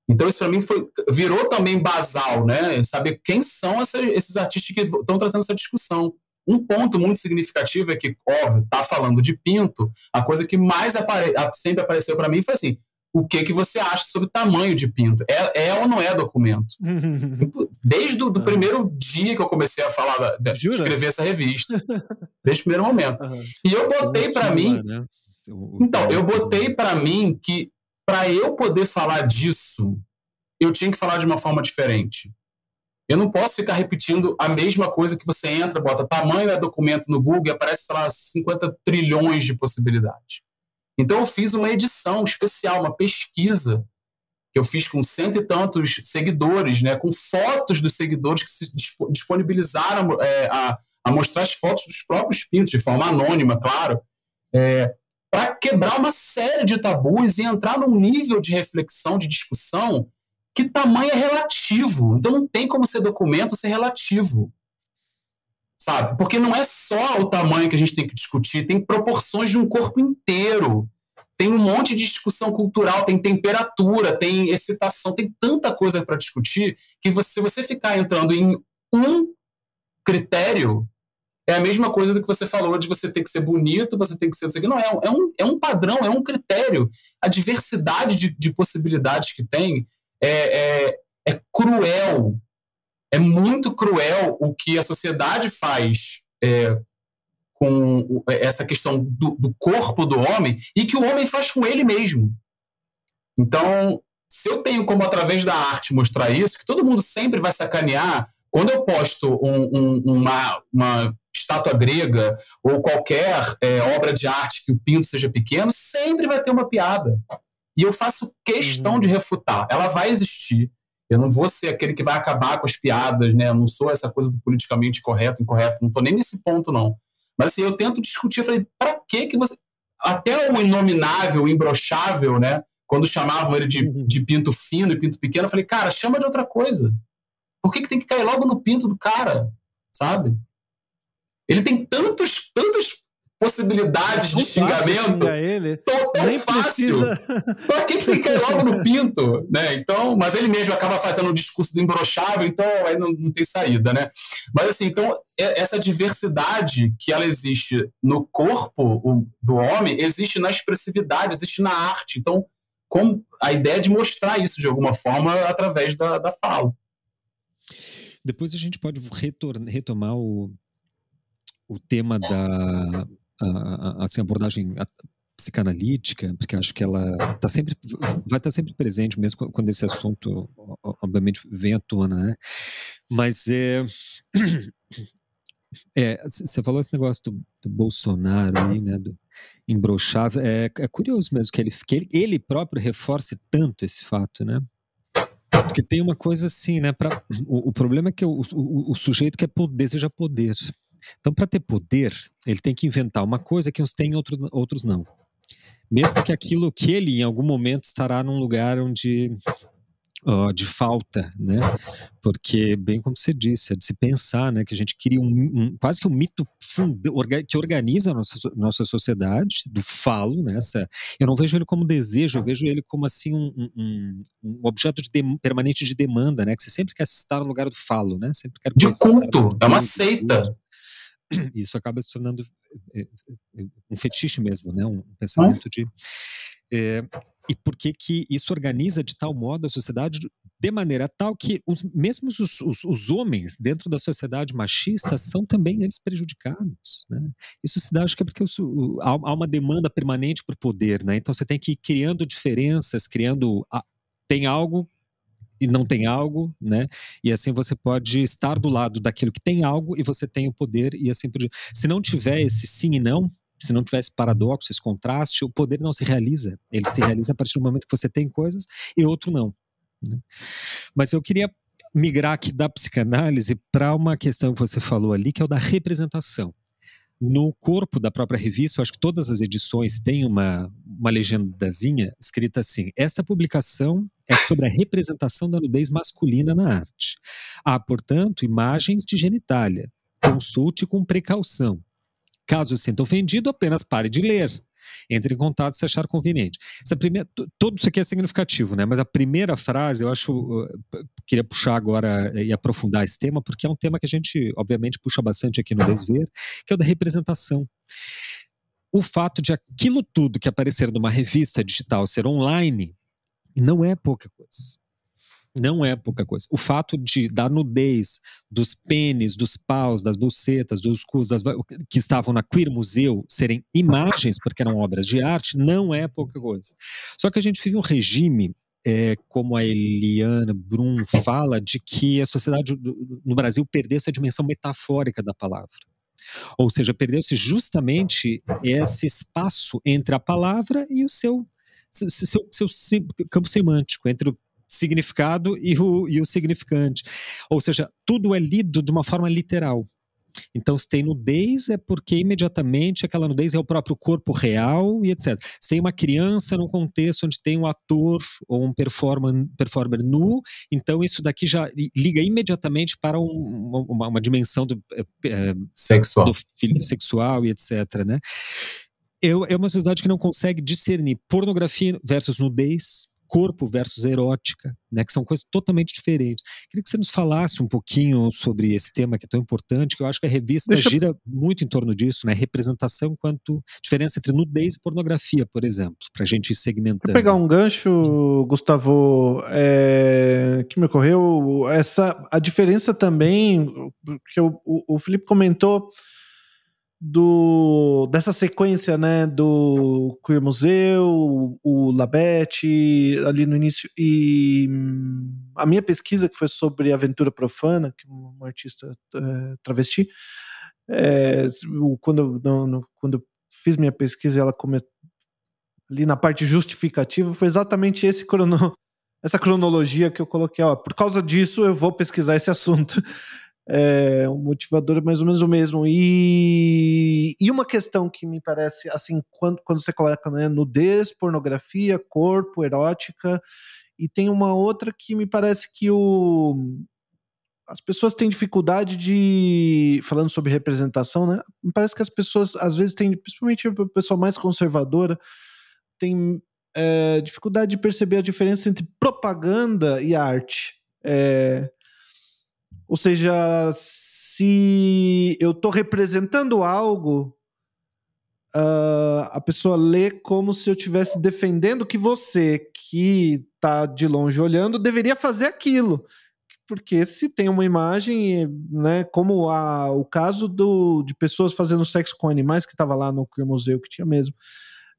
Então, isso para mim foi, virou também basal, né? Saber quem são essa, esses artistas que estão trazendo essa discussão. Um ponto muito significativo é que, óbvio, tá falando de pinto, a coisa que mais apare, sempre apareceu para mim foi assim: o que, que você acha sobre o tamanho de pinto. É, é ou não é documento? Desde o do primeiro dia que eu comecei a falar, de, de escrever essa revista. Desde o primeiro momento. Uhum. E eu botei para mim. Né? Então, eu botei para mim que para eu poder falar disso, eu tinha que falar de uma forma diferente. Eu não posso ficar repetindo a mesma coisa que você entra, bota tamanho da documento no Google e aparece, sei lá, 50 trilhões de possibilidades. Então eu fiz uma edição especial, uma pesquisa que eu fiz com cento e tantos seguidores, né, com fotos dos seguidores que se disponibilizaram é, a, a, mostrar as fotos dos próprios pintos, de forma anônima, claro, é, para quebrar uma série de tabus e entrar num nível de reflexão, de discussão, que tamanho é relativo. Então não tem como ser documento ser relativo sabe? Porque não é só o tamanho que a gente tem que discutir, tem proporções de um corpo inteiro. Tem um monte de discussão cultural, tem temperatura, tem excitação, tem tanta coisa para discutir que você, se você ficar entrando em um critério, é a mesma coisa do que você falou de você ter que ser bonito, você tem que ser. Não, é, é, um, é um padrão, é um critério. A diversidade de, de possibilidades que tem é, é, é cruel é muito cruel o que a sociedade faz é, com essa questão do, do, corpo do homem e que o homem faz com ele mesmo. Então, se eu tenho como, através da arte, mostrar isso, que todo mundo sempre vai sacanear, quando eu posto um, um, uma, uma estátua grega ou qualquer é, obra de arte que o pinto seja pequeno, sempre vai ter uma piada. E eu faço questão uhum. de refutar. Ela vai existir. Eu não vou ser aquele que vai acabar com as piadas, né? Eu não sou essa coisa do politicamente correto, incorreto. Não estou nem nesse ponto, não. Mas assim, eu tento discutir. Eu falei, para que que você. Até o inominável, o imbrochável, né? Quando chamavam ele de, uhum. de pinto fino e pinto pequeno, eu falei, cara, chama de outra coisa. Por que, que tem que cair logo no pinto do cara? Sabe? Ele tem tantos, tantos possibilidades de xingamento ele. tão, tão fácil. Precisa... Pra que fica logo no pinto? Né? Então, mas ele mesmo acaba fazendo um discurso do imbrochável, então aí não, não tem saída, né? Mas assim, então, essa diversidade que ela existe no corpo do homem, existe na expressividade, existe na arte. Então, como a ideia de mostrar isso de alguma forma através da, da fala. Depois a gente pode retomar o, o tema da, a, assim, abordagem psicanalítica, porque acho que ela tá sempre, vai estar tá sempre presente, mesmo quando esse assunto, obviamente, vem à tona, né? Mas é. É, você falou esse negócio do, do, Bolsonaro aí, né, do embroxável, é, é curioso mesmo que ele, que ele, ele próprio reforce tanto esse fato, né? Porque tem uma coisa assim, né? Pra, o, o problema é que o, o, o sujeito quer poder, deseja poder. Então, para ter poder, ele tem que inventar uma coisa que uns têm, outro, outros não. Mesmo que aquilo que ele, em algum momento, estará num lugar onde de falta, né? Porque, bem como você disse, é de se pensar, né? Que a gente cria um, um quase que um mito funda, orga, que organiza a nossa, nossa sociedade, do falo, né? Essa, eu não vejo ele como desejo, eu vejo ele como, assim, um, um, um objeto de permanente de demanda, né? Que você sempre quer estar no lugar do falo, né? Sempre quer... De culto, é uma seita. Isso acaba se tornando eh, eh, um fetiche mesmo, né? um pensamento de. É, e por que que isso organiza de tal modo a sociedade de maneira tal que os mesmos os, os, os homens dentro da sociedade machista são também eles prejudicados, né? Isso se dá acho que é porque o, há, há, uma demanda permanente por poder, né? Então você tem que ir criando diferenças, criando tem algo e não tem algo, né? E assim você pode estar do lado daquilo que tem algo e você tem o poder e assim por diante. Se não tiver esse sim e não, se não tiver esse paradoxo, esse contraste, o poder não se realiza. Ele se realiza a partir do momento que você tem coisas e outro não. Né? Mas eu queria migrar aqui da psicanálise para uma questão que você falou ali, que é o da representação. No corpo da própria revista, eu acho que todas as edições têm uma, uma legendazinha escrita assim: Esta publicação é sobre a representação da nudez masculina na arte. Há, portanto, imagens de genitália. Consulte com precaução. Caso se sinta ofendido, apenas pare de ler. Entre em contato se achar conveniente. Essa primeira, tudo isso aqui é significativo, né? Mas a primeira frase, eu acho, uh, queria puxar agora e aprofundar esse tema, porque é um tema que a gente, obviamente, puxa bastante aqui no Desver, que é o da representação. O fato de aquilo tudo que aparecer numa revista digital ser online não é pouca coisa. Não é pouca coisa. O fato de da nudez dos pênis, dos paus, das bucetas, dos cus, das, que estavam na Queer Museu serem imagens, porque eram obras de arte, não é pouca coisa. Só que a gente vive um regime é, como a Eliana Brum fala, de que a sociedade no Brasil perdeu essa dimensão metafórica da palavra. Ou seja, perdeu-se justamente esse espaço entre a palavra e o seu, seu, seu, seu campo semântico, entre o significado e o, e o significante. Ou seja, tudo é lido de uma forma literal. Então, se tem nudez, é porque imediatamente aquela nudez é o próprio corpo real e etc. Se tem uma criança num contexto onde tem um ator ou um performer, performer nu, então isso daqui já liga imediatamente para um, uma, uma, dimensão do, é, sexual. do filho sexual e etc. Né? Eu, é uma sociedade que não consegue discernir pornografia versus nudez, corpo versus erótica, né, que são coisas totalmente diferentes. Queria que você nos falasse um pouquinho sobre esse tema que é tão importante, que eu acho que a revista Deixa... gira muito em torno disso, né, representação quanto diferença entre nudez e pornografia, por exemplo, para a gente ir segmentando. Vou pegar um gancho, Gustavo, é, que me ocorreu, essa a diferença também que o, o, o Felipe comentou do dessa sequência, né, do Queer Museu, o Labette ali no início e a minha pesquisa que foi sobre aventura profana, que uma artista é, travesti, é, quando no, no, quando fiz minha pesquisa, ela come, ali na parte justificativa foi exatamente esse crono, essa cronologia que eu coloquei. Ó, por causa disso, eu vou pesquisar esse assunto é, o motivador é mais ou menos o mesmo. E, e uma questão que me parece, assim, quando, quando você coloca né, nudez, pornografia, corpo, erótica, e tem uma outra que me parece que o, as pessoas têm dificuldade de. Falando sobre representação, né? Me parece que as pessoas, às vezes, têm, principalmente a pessoa mais conservadora, tem é, dificuldade de perceber a diferença entre propaganda e arte. É, ou seja, se eu estou representando algo, uh, a pessoa lê como se eu estivesse defendendo que você, que está de longe olhando, deveria fazer aquilo. Porque se tem uma imagem, né, como a, o caso do, de pessoas fazendo sexo com animais, que estava lá no museu, que tinha mesmo.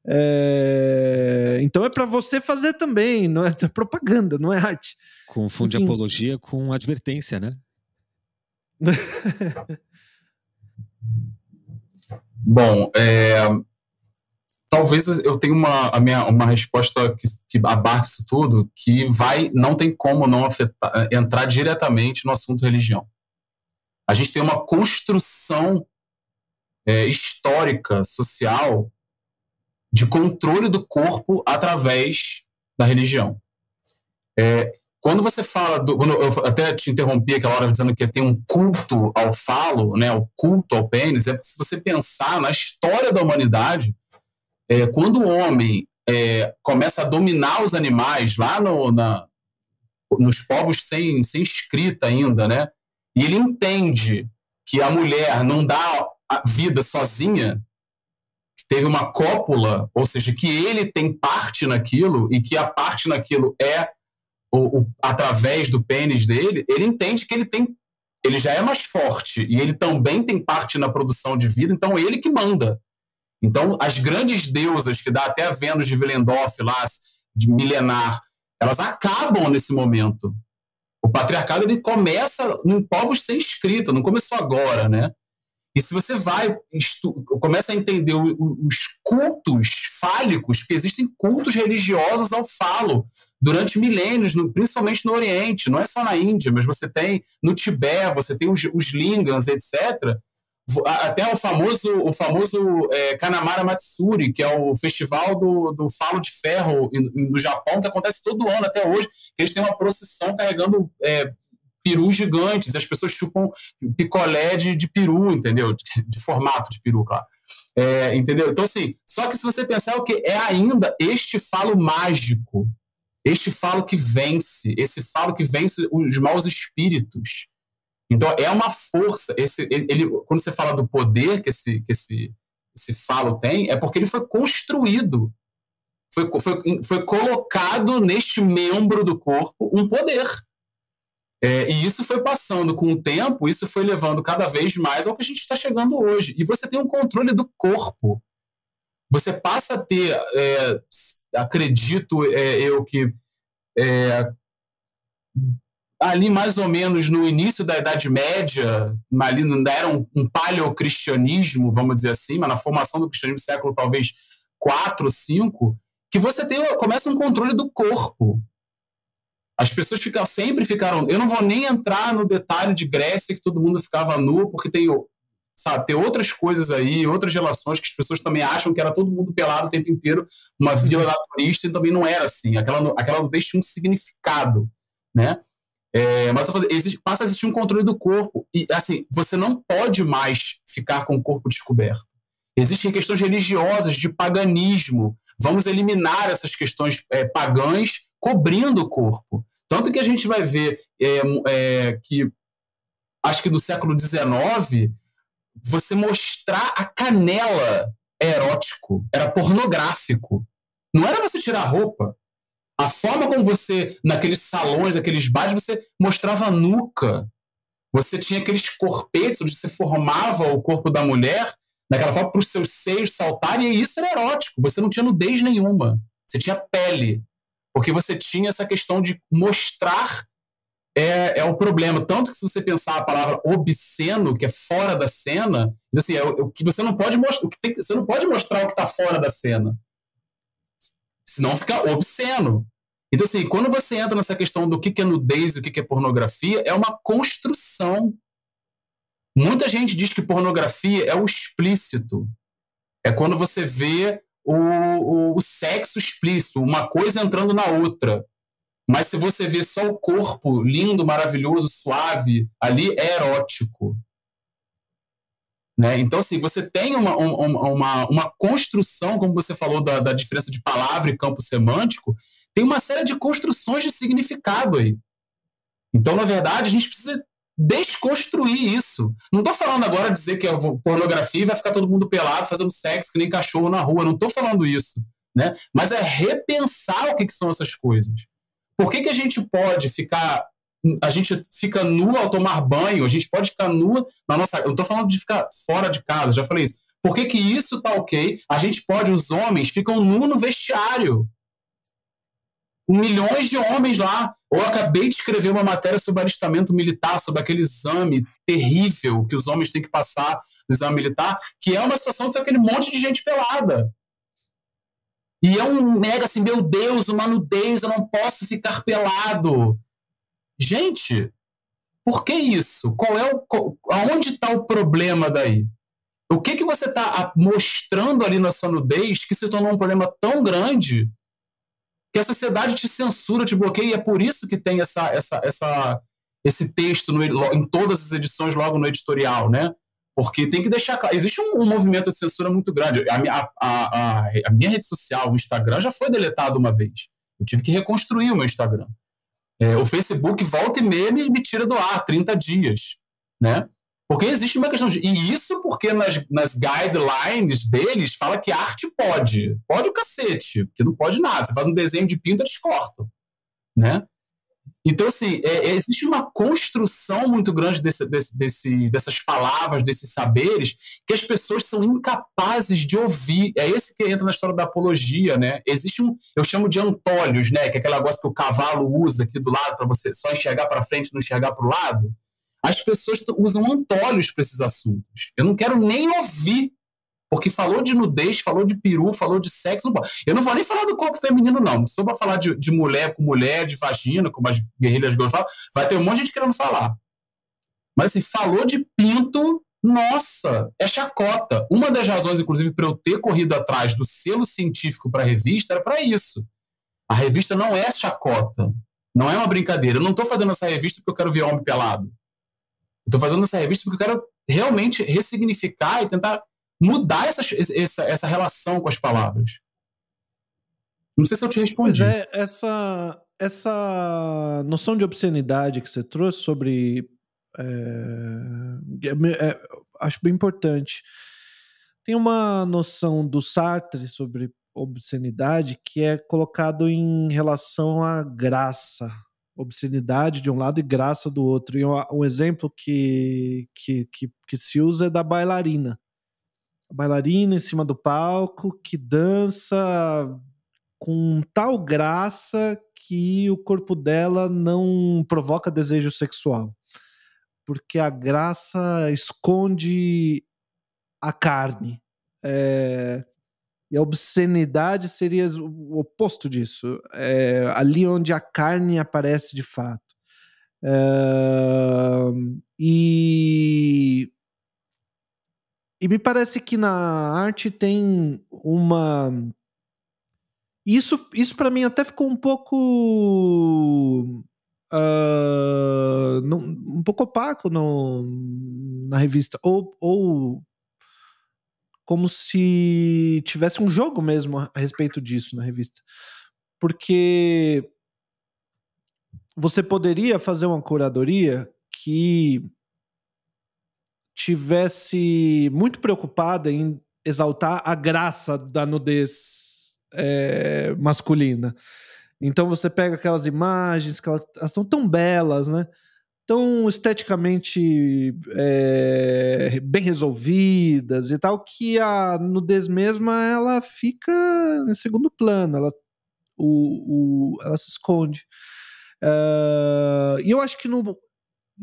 É... Então é para você fazer também, não é, é propaganda, não é arte. Confunde Enfim. apologia com advertência, né? Bom, é, talvez eu tenha uma, a minha, uma resposta que, que abarque isso tudo, que vai, não tem como não afetar, entrar diretamente no assunto religião. A gente tem uma construção é, histórica, social, de controle do corpo através da religião. É, quando você fala do. Quando eu até te interrompi aquela hora dizendo que tem um culto ao falo, né, o culto ao pênis, é se você pensar na história da humanidade, é, quando o homem é, começa a dominar os animais lá no, na, nos povos sem, sem escrita ainda, né? E ele entende que a mulher não dá a vida sozinha, que teve uma cópula, ou seja, que ele tem parte naquilo e que a parte naquilo é o, o, através do pênis dele, ele entende que ele tem ele já é mais forte e ele também tem parte na produção de vida, então ele que manda. Então, as grandes deusas que dá até a Vênus de Willendorf lá, de milenar, elas acabam nesse momento. O patriarcado ele começa em povos sem escrita, não começou agora, né? E se você vai, começa a entender os cultos fálicos, porque existem cultos religiosos ao falo, durante milênios, principalmente no Oriente, não é só na Índia, mas você tem no Tibete, você tem os, os lingams, etc. Até o famoso, o famoso é, Kanamara Matsuri, que é o festival do, do falo de ferro no Japão, que acontece todo ano até hoje, que eles têm uma procissão carregando é, perus gigantes, as pessoas chupam picolé de, de peru, entendeu? De, de formato de peru, claro. É, entendeu? Então, assim, só que se você pensar o que é ainda este falo mágico, este falo que vence, esse falo que vence os maus espíritos. Então é uma força. Esse, ele, quando você fala do poder que esse, que esse, esse falo tem, é porque ele foi construído Foi, foi, foi colocado neste membro do corpo um poder. É, e isso foi passando com o tempo, isso foi levando cada vez mais ao que a gente está chegando hoje. E você tem um controle do corpo. Você passa a ter, é, acredito é, eu que é, ali mais ou menos no início da Idade Média, ali ainda era um, um paleocristianismo, vamos dizer assim, mas na formação do cristianismo século talvez 4, 5, que você tem, começa um controle do corpo. As pessoas ficam, sempre ficaram. Eu não vou nem entrar no detalhe de Grécia, que todo mundo ficava nu, porque tem, sabe, tem outras coisas aí, outras relações que as pessoas também acham que era todo mundo pelado o tempo inteiro, uma vila naturista, e também não era assim. Aquela, aquela nudez tinha um significado, né? É, mas existe, passa a existir um controle do corpo. E, assim, você não pode mais ficar com o corpo descoberto. Existem questões religiosas, de paganismo. Vamos eliminar essas questões é, pagãs cobrindo o corpo. Tanto que a gente vai ver é, é que, acho que no século XIX, você mostrar a canela é erótico, era pornográfico. Não era você tirar a roupa. A forma como você, naqueles salões, aqueles bares, você mostrava a nuca. Você tinha aqueles corpetes onde você formava o corpo da mulher naquela forma para os seus seios saltarem, e isso era erótico. Você não tinha nudez nenhuma. Você tinha pele. Porque você tinha essa questão de mostrar é, é o problema. Tanto que se você pensar a palavra obsceno, que é fora da cena, assim, é o, que você não pode mostrar, o que tem, você não pode mostrar o que está fora da cena. Senão fica obsceno. Então, assim, quando você entra nessa questão do que é nudez e o que é pornografia, é uma construção. Muita gente diz que pornografia é o explícito. É quando você vê o, o, o sexo explícito, uma coisa entrando na outra. Mas se você vê só o corpo lindo, maravilhoso, suave, ali é erótico. Né? Então, assim, você tem uma, uma, uma, uma construção, como você falou da, da diferença de palavra e campo semântico, tem uma série de construções de significado aí. Então, na verdade, a gente precisa desconstruir isso. Não estou falando agora de dizer que é pornografia vai ficar todo mundo pelado fazendo sexo que nem cachorro na rua. Não estou falando isso. Né? Mas é repensar o que, que são essas coisas. Por que, que a gente pode ficar. A gente fica nu ao tomar banho, a gente pode ficar nu na nossa. Eu não estou falando de ficar fora de casa, já falei isso. Por que, que isso tá ok? A gente pode, os homens ficam nu no vestiário milhões de homens lá. Eu acabei de escrever uma matéria sobre alistamento militar, sobre aquele exame terrível que os homens têm que passar no exame militar, que é uma situação que tem aquele monte de gente pelada. E é um mega assim, meu Deus, uma nudez, eu não posso ficar pelado. Gente, por que isso? Qual é o, aonde está o problema daí? O que, que você está mostrando ali na sua nudez que se tornou um problema tão grande que a sociedade te censura, te bloqueia, e é por isso que tem essa, essa, essa, esse texto no, em todas as edições logo no editorial, né? Porque tem que deixar claro, existe um, um movimento de censura muito grande. A, a, a, a, minha rede social, o Instagram, já foi deletado uma vez. Eu tive que reconstruir o meu Instagram. É, o Facebook volta e meia me, me tira do ar 30 dias, né? Porque existe uma questão de. E isso porque nas, nas guidelines deles fala que arte pode. Pode o cacete, porque não pode nada. Você faz um desenho de pinto, eles cortam. Né? Então, assim, é, existe uma construção muito grande desse, desse, desse, dessas palavras, desses saberes, que as pessoas são incapazes de ouvir. É esse que entra na história da apologia, né? Existe um, eu chamo de antolhos, né? Que é aquele negócio que o cavalo usa aqui do lado para você só enxergar para frente e não enxergar para o lado as pessoas usam antolhos para esses assuntos. Eu não quero nem ouvir, porque falou de nudez, falou de peru, falou de sexo. Eu não vou nem falar do corpo feminino, não. Eu for falar de, de mulher com mulher, de vagina, como as guerrilhas gostam, vai ter um monte de gente querendo falar. Mas se assim, falou de pinto, nossa, é chacota. Uma das razões, inclusive, para eu ter corrido atrás do selo científico para a revista era para isso. A revista não é chacota. Não é uma brincadeira. Eu não estou fazendo essa revista porque eu quero ver homem pelado. Estou fazendo essa revista porque eu quero realmente ressignificar e tentar mudar essa, essa, essa relação com as palavras. Não sei se eu te respondi. Pois é, essa, essa noção de obscenidade que você trouxe sobre. É, é, é, acho bem importante. Tem uma noção do Sartre sobre obscenidade que é colocado em relação à graça. Obscenidade de um lado e graça do outro. E um exemplo que, que, que, que se usa é da bailarina. Bailarina em cima do palco que dança com tal graça que o corpo dela não provoca desejo sexual. Porque a graça esconde a carne. É, e a obscenidade seria o oposto disso. É, ali onde a carne aparece de fato. É, e, e me parece que na arte tem uma. Isso, isso para mim até ficou um pouco. Uh, um pouco opaco no, na revista. Ou, ou como se tivesse um jogo mesmo a respeito disso na revista. Porque você poderia fazer uma curadoria que tivesse muito preocupada em exaltar a graça da nudez é, masculina. Então você pega aquelas imagens que elas, elas estão tão belas, né? tão esteticamente é, bem resolvidas e tal, que a nudez mesma ela fica em segundo plano, ela, o, o ela se esconde. Uh, e eu acho que no,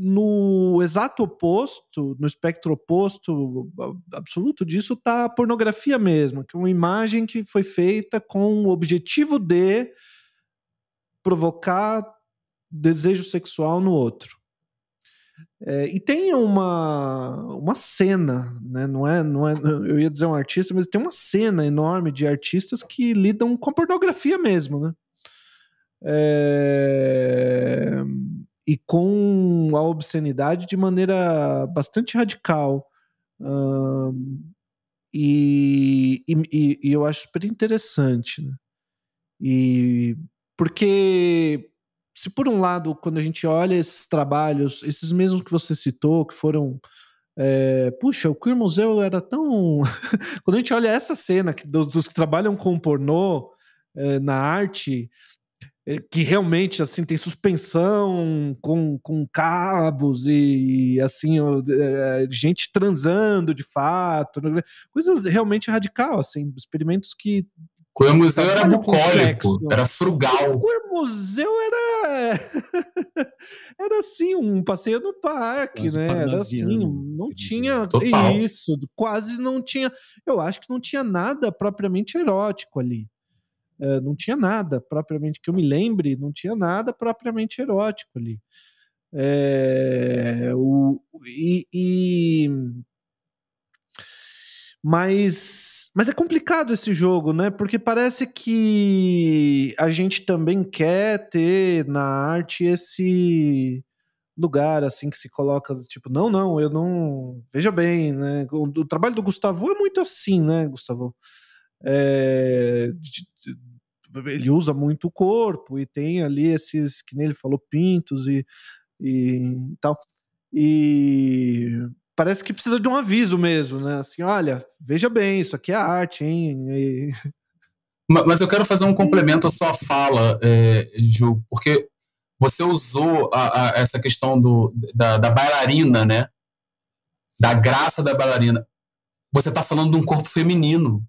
no exato oposto, no espectro oposto absoluto disso, está a pornografia mesmo, que é uma imagem que foi feita com o objetivo de provocar desejo sexual no outro. É, e tem uma, uma cena, né? Não é, não é, eu ia dizer um artista, mas tem uma cena enorme de artistas que lidam com pornografia mesmo, né? É, e com a obscenidade de maneira bastante radical. e, e, e, eu acho super interessante, né? E porque se por um lado, quando a gente olha esses trabalhos, esses mesmos que você citou, que foram. É, puxa, o Queer Museu era tão. quando a gente olha essa cena que, dos, dos que trabalham com pornô é, na arte, que realmente assim tem suspensão com, com cabos e assim é, gente transando de fato coisas realmente radical assim experimentos que o museu era bucólico, era frugal. O museu era era assim um passeio no parque, quase né? Era assim, não tinha Total. isso, quase não tinha. Eu acho que não tinha nada propriamente erótico ali. É, não tinha nada propriamente que eu me lembre, não tinha nada propriamente erótico ali. É, o, e, e mas, mas é complicado esse jogo, né? Porque parece que a gente também quer ter na arte esse lugar assim que se coloca tipo não não eu não veja bem né o, o trabalho do Gustavo é muito assim né Gustavo é, ele usa muito o corpo e tem ali esses que nem ele falou pintos e, e tal e parece que precisa de um aviso mesmo, né? Assim, olha, veja bem, isso aqui é arte, hein? E... Mas eu quero fazer um complemento à sua fala, é, Ju, porque você usou a, a, essa questão do, da, da, bailarina, né? Da graça da bailarina. Você está falando de um corpo feminino.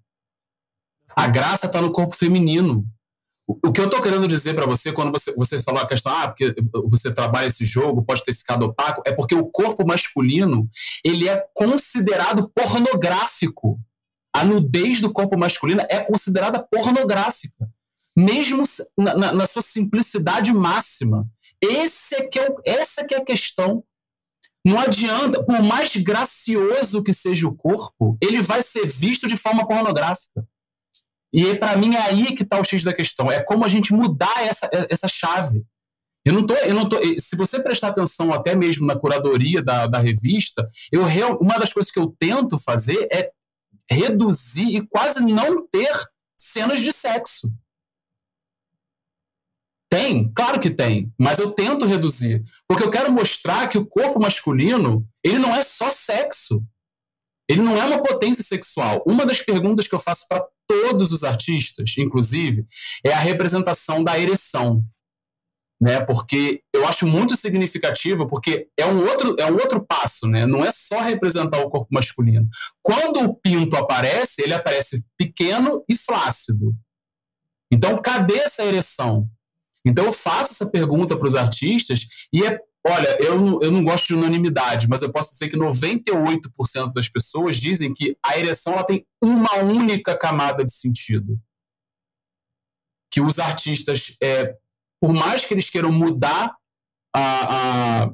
A graça está no corpo feminino. O que eu estou querendo dizer para você, quando você, você falou a questão, ah, porque você trabalha esse jogo, pode ter ficado opaco, é porque o corpo masculino ele é considerado pornográfico. A nudez do corpo masculino é considerada pornográfica, mesmo na, na, na sua simplicidade máxima. Esse é que é, essa que é a questão. Não adianta, por mais gracioso que seja o corpo, ele vai ser visto de forma pornográfica. E para mim é aí que está o X da questão. É como a gente mudar essa, essa chave. Eu não tô, eu não tô. Se você prestar atenção até mesmo na curadoria da, da revista, eu uma das coisas que eu tento fazer é reduzir e quase não ter cenas de sexo. Tem, claro que tem, mas eu tento reduzir, porque eu quero mostrar que o corpo masculino ele não é só sexo. Ele não é uma potência sexual. Uma das perguntas que eu faço para todos os artistas, inclusive, é a representação da ereção. Né, porque eu acho muito significativo, porque é um outro, é um outro passo, né? Não é só representar o corpo masculino. Quando o pinto aparece, ele aparece pequeno e flácido. Então, cadê essa ereção? Então, eu faço essa pergunta para os artistas e é Olha, eu, eu não gosto de unanimidade, mas eu posso dizer que 98% das pessoas dizem que a ereção ela tem uma única camada de sentido. Que os artistas, é, por mais que eles queiram mudar, a, a,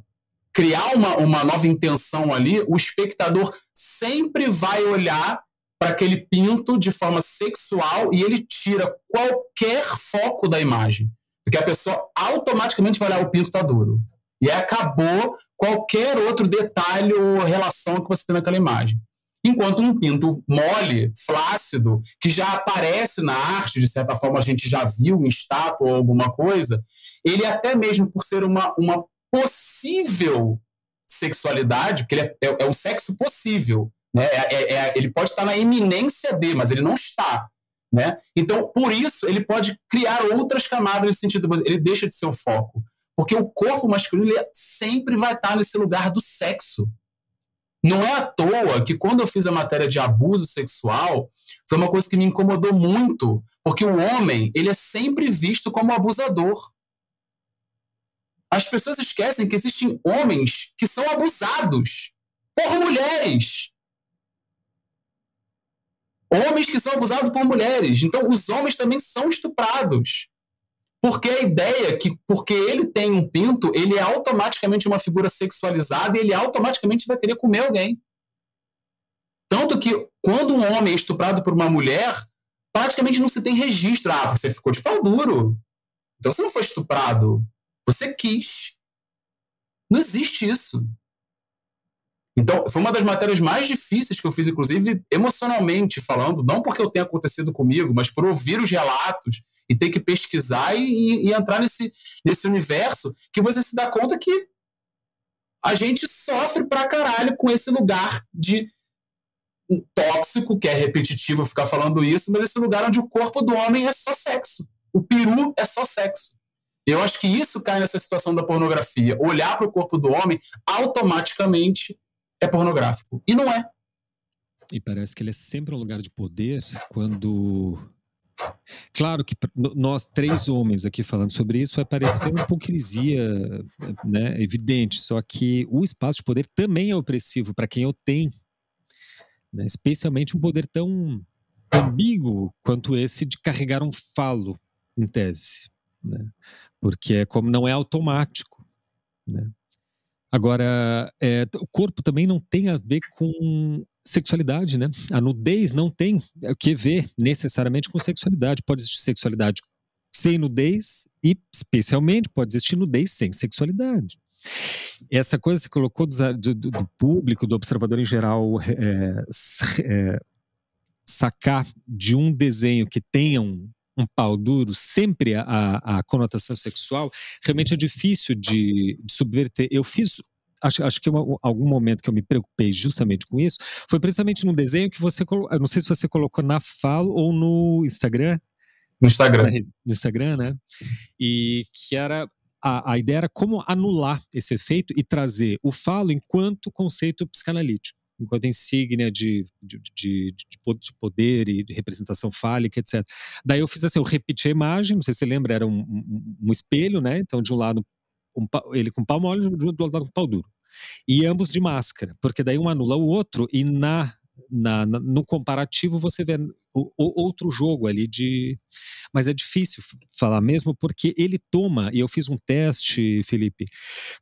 criar uma, uma nova intenção ali, o espectador sempre vai olhar para aquele pinto de forma sexual e ele tira qualquer foco da imagem. Porque a pessoa automaticamente vai olhar o pinto está duro. E acabou qualquer outro detalhe ou relação que você tem naquela imagem. Enquanto um pinto mole, flácido, que já aparece na arte, de certa forma a gente já viu em estátua ou alguma coisa, ele até mesmo por ser uma, uma possível sexualidade, porque ele é, é, é um sexo possível, né? É, é, é, ele pode estar na iminência de, mas ele não está. Né? Então, por isso, ele pode criar outras camadas nesse sentido, ele deixa de ser o foco. Porque o corpo masculino sempre vai estar nesse lugar do sexo. Não é à toa que quando eu fiz a matéria de abuso sexual, foi uma coisa que me incomodou muito, porque o homem, ele é sempre visto como abusador. As pessoas esquecem que existem homens que são abusados por mulheres. Homens que são abusados por mulheres. Então, os homens também são estuprados. Porque a ideia que, porque ele tem um pinto, ele é automaticamente uma figura sexualizada e ele automaticamente vai querer comer alguém. Tanto que, quando um homem é estuprado por uma mulher, praticamente não se tem registro. Ah, você ficou de pau duro. Então você não foi estuprado. Você quis. Não existe isso. Então, foi uma das matérias mais difíceis que eu fiz, inclusive emocionalmente falando, não porque eu tenha acontecido comigo, mas por ouvir os relatos e ter que pesquisar e, e, entrar nesse, nesse universo que você se dá conta que a gente sofre pra caralho com esse lugar de tóxico, que é repetitivo ficar falando isso, mas esse lugar onde o corpo do homem é só sexo. O peru é só sexo. Eu acho que isso cai nessa situação da pornografia. Olhar para o corpo do homem automaticamente é pornográfico. E não é. E parece que ele é sempre um lugar de poder quando Claro que nós três homens aqui falando sobre isso vai parecer uma hipocrisia né, evidente, só que o espaço de poder também é opressivo para quem o tem, né, especialmente um poder tão ambíguo quanto esse de carregar um falo, em tese, né, porque é como não é automático. Né. Agora, é, o corpo também não tem a ver com sexualidade, né? A nudez não tem o que ver necessariamente com sexualidade. Pode existir sexualidade sem nudez e, especialmente, pode existir nudez sem sexualidade. Essa coisa que você colocou do, do, do público, do observador em geral, é, é, sacar de um desenho que tenha um, um pau duro sempre a, a, conotação sexual, realmente é difícil de, de subverter. Eu fiz acho, acho que algum momento que eu me preocupei justamente com isso foi precisamente no desenho que você colocou. Não sei se você colocou na fala ou no Instagram. No Instagram. No Instagram, né? E que era. A, a ideia era como anular esse efeito e trazer o falo enquanto conceito psicanalítico enquanto insígnia de, de, de, de, poder e de representação fálica, etc. Daí eu fiz assim, eu repeti a imagem, não sei se você lembra, era um, um, um espelho, né? Então, de um lado ele com pau mole, do outro lado com pau duro. E ambos de máscara, porque daí um anula o outro e na, na, na no comparativo você vê o, o, outro jogo ali de. Mas é difícil falar mesmo porque ele toma, e eu fiz um teste, Felipe,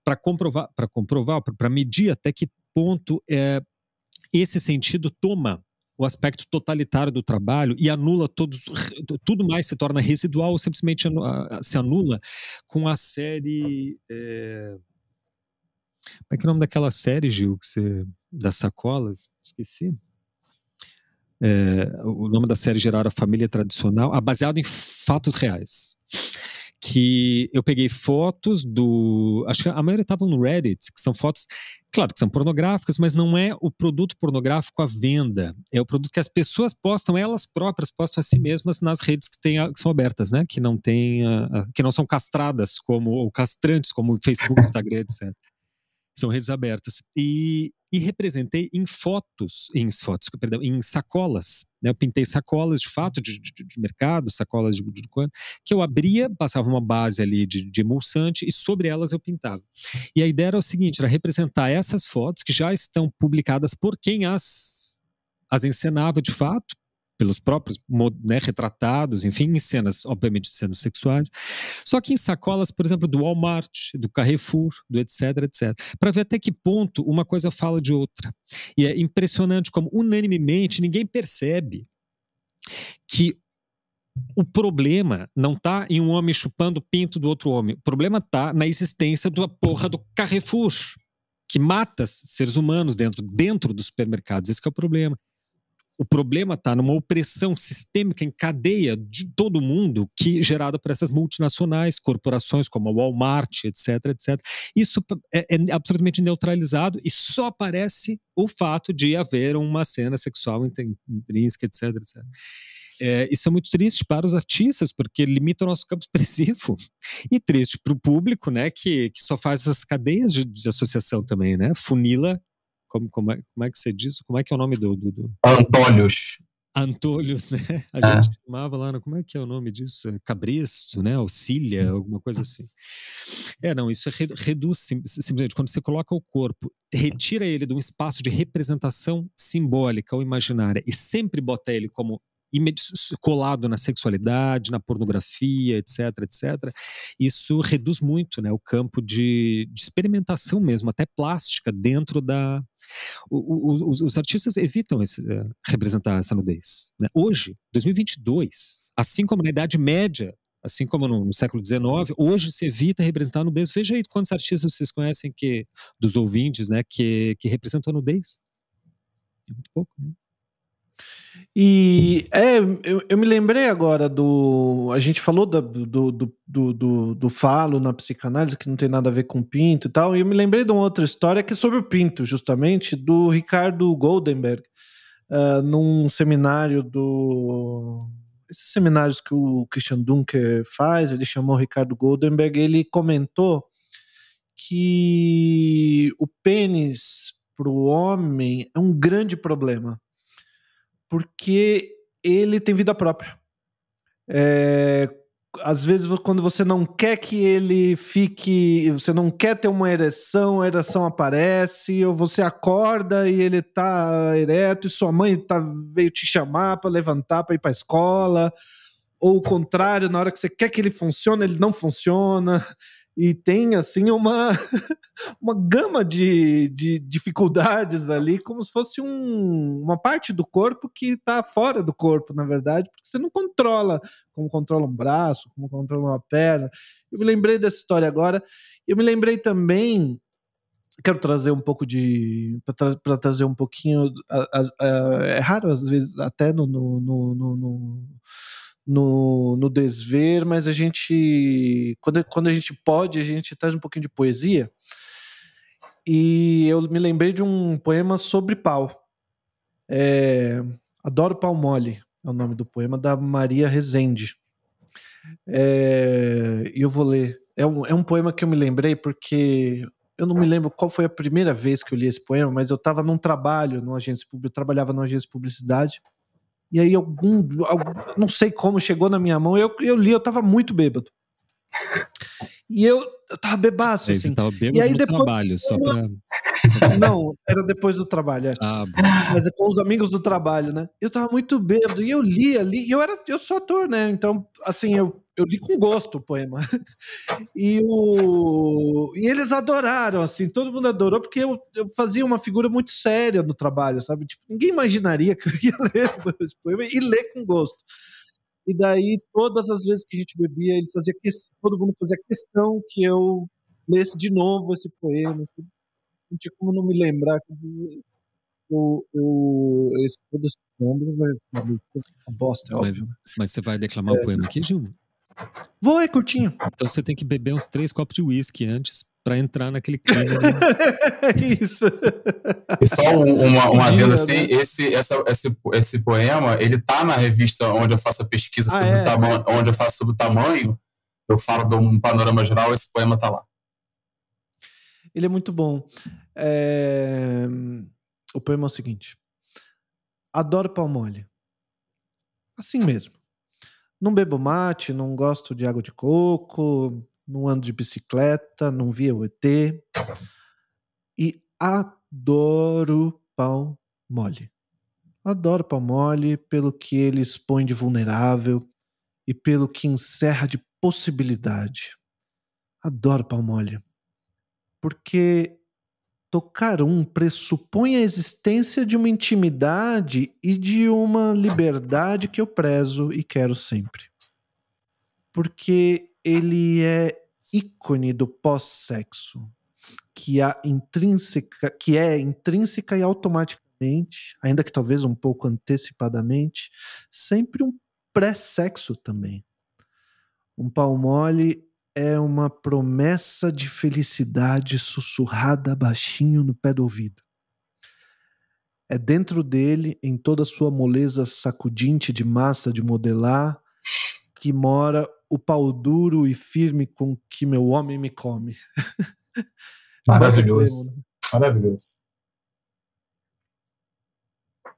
para comprovar, para comprovar, para medir até que ponto é, esse sentido toma o aspecto totalitário do trabalho e anula todos, tudo mais se torna residual ou simplesmente se anula com a série. É... Como é que é o nome daquela série, Gil, que você, das sacolas? Esqueci. É, o nome da série geral a Família Tradicional, baseado em fatos reais que eu peguei fotos do. Acho que a maioria estavam no Reddit, que são fotos, claro que são pornográficas, mas não é o produto pornográfico à venda. É o produto que as pessoas postam, elas próprias postam a si mesmas nas redes que, tem, que são abertas, né? Que não tem, que não são castradas como, ou castrantes, como Facebook, Instagram, etc. São redes abertas. E, e representei em fotos, em fotos, perdão, em sacolas. Né? Eu pintei sacolas de fato de, de, de mercado, sacolas de, de, que eu abria, passava uma base ali de, de emulsante e sobre elas eu pintava. E a ideia era o seguinte: era representar essas fotos que já estão publicadas por quem as as encenava de fato, pelos próprios né, retratados, enfim, em cenas, obviamente, cenas sexuais. Só que em sacolas, por exemplo, do Walmart, do Carrefour, do etc, etc. Para ver até que ponto uma coisa fala de outra. E é impressionante como, unanimemente, ninguém percebe que o problema não está em um homem chupando o pinto do outro homem. O problema está na existência da porra do Carrefour, que mata seres humanos dentro, dentro dos supermercados. Esse é o problema. O problema está numa opressão sistêmica em cadeia de todo mundo que gerada por essas multinacionais, corporações como a Walmart, etc, etc. Isso é, é absolutamente neutralizado e só aparece o fato de haver uma cena sexual intrínseca, etc, etc. É, isso é muito triste para os artistas, porque limita o nosso campo expressivo. E triste para o público, né, que, que só faz essas cadeias de, de associação também, né? Funila como, como, é, como é que você diz? Como é que é o nome do. do, do... Antônios. Antônios, né? A é. gente chamava lá, como é que é o nome disso? É Cabresto, né? Auxilia, alguma coisa assim. É, não, isso é reduz simplesmente quando você coloca o corpo, retira ele de um espaço de representação simbólica ou imaginária e sempre bota ele como colado na sexualidade, na pornografia, etc, etc, isso reduz muito né, o campo de, de experimentação mesmo, até plástica, dentro da. O, o, os, os, artistas evitam esse, uh, representar essa nudez. Né? Hoje, 2022, assim como na Idade Média, assim como no, no, século XIX, hoje se evita representar a nudez. Veja aí quantos artistas vocês conhecem que, dos ouvintes, né, que, que representam a nudez. É muito pouco, né? E é, eu, eu, me lembrei agora do. A gente falou do, do, do, do, do falo na psicanálise, que não tem nada a ver com pinto e tal, e eu me lembrei de uma outra história que é sobre o pinto, justamente, do Ricardo Goldenberg, uh, num seminário do. Esses seminários que o Christian Dunker faz, ele chamou o Ricardo Goldenberg, ele comentou que o pênis para o homem é um grande problema porque ele tem vida própria. É, às vezes, quando você não quer que ele fique, você não quer ter uma ereção, a ereção aparece, ou você acorda e ele tá ereto, e sua mãe tá, veio te chamar para levantar para ir para escola, ou o contrário, na hora que você quer que ele funcione, ele não funciona e tem assim uma, uma gama de, de dificuldades ali, como se fosse um, uma parte do corpo que está fora do corpo, na verdade, porque você não controla, como controla um braço, como controla uma perna. Eu me lembrei dessa história agora. Eu me lembrei também quero trazer um pouco de para tra trazer um pouquinho a, a, a, é raro às vezes até no, no, no, no no, no desver, mas a gente, quando, quando a gente pode, a gente traz um pouquinho de poesia. E eu me lembrei de um poema sobre pau. É, Adoro Pau Mole é o nome do poema, da Maria Rezende. É, e eu vou ler. É um, é um poema que eu me lembrei porque eu não me lembro qual foi a primeira vez que eu li esse poema, mas eu estava num trabalho, numa agência pública, eu trabalhava numa agência de publicidade e aí algum, algum, não sei como chegou na minha mão, eu, eu li, eu tava muito bêbado. E eu, eu tava bebaço, assim. Você tava bêbado e aí no depois, trabalho, só pra... Não, era depois do trabalho, é. ah, mas é com os amigos do trabalho, né? Eu tava muito bêbado, e eu li ali, e eu era, eu sou ator, né? Então, assim, eu eu li com gosto o poema. E, o, e eles adoraram, assim, todo mundo adorou, porque eu, eu fazia uma figura muito séria no trabalho, sabe? Tipo, ninguém imaginaria que eu ia ler esse poema e ler com gosto. E daí, todas as vezes que a gente bebia, ele fazia todo mundo fazia questão que eu lesse de novo esse poema. Não tinha como não me lembrar. Eu, eu, esse, todo esse poema vai. Bosta, é mas, óbvio. Né? Mas você vai declamar o é, um poema aqui, Gil? Vou, é curtinho. Então você tem que beber uns três copos de uísque antes para entrar naquele clima. Né? Isso. E só uma, uma assim, né? esse, essa, esse, esse poema, ele tá na revista onde eu faço a pesquisa ah, sobre é? o tamanho, onde eu faço sobre o tamanho, eu falo de um panorama geral, esse poema tá lá. Ele é muito bom. É... O poema é o seguinte. Adoro pau mole. Assim mesmo. Não bebo mate, não gosto de água de coco, não ando de bicicleta, não via o ET. E adoro pau mole. Adoro pau mole pelo que ele expõe de vulnerável e pelo que encerra de possibilidade. Adoro pau mole. Porque tocar um pressupõe a existência de uma intimidade e de uma liberdade que eu prezo e quero sempre. Porque ele é ícone do pós-sexo, que, intrínseca, que é intrínseca e automaticamente, ainda que talvez um pouco antecipadamente, sempre um pré-sexo também. Um pau mole é uma promessa de felicidade sussurrada baixinho no pé do ouvido. É dentro dele, em toda a sua moleza sacudinte de massa de modelar, que mora o pau duro e firme com que meu homem me come. Maravilhoso. Né? Maravilhoso.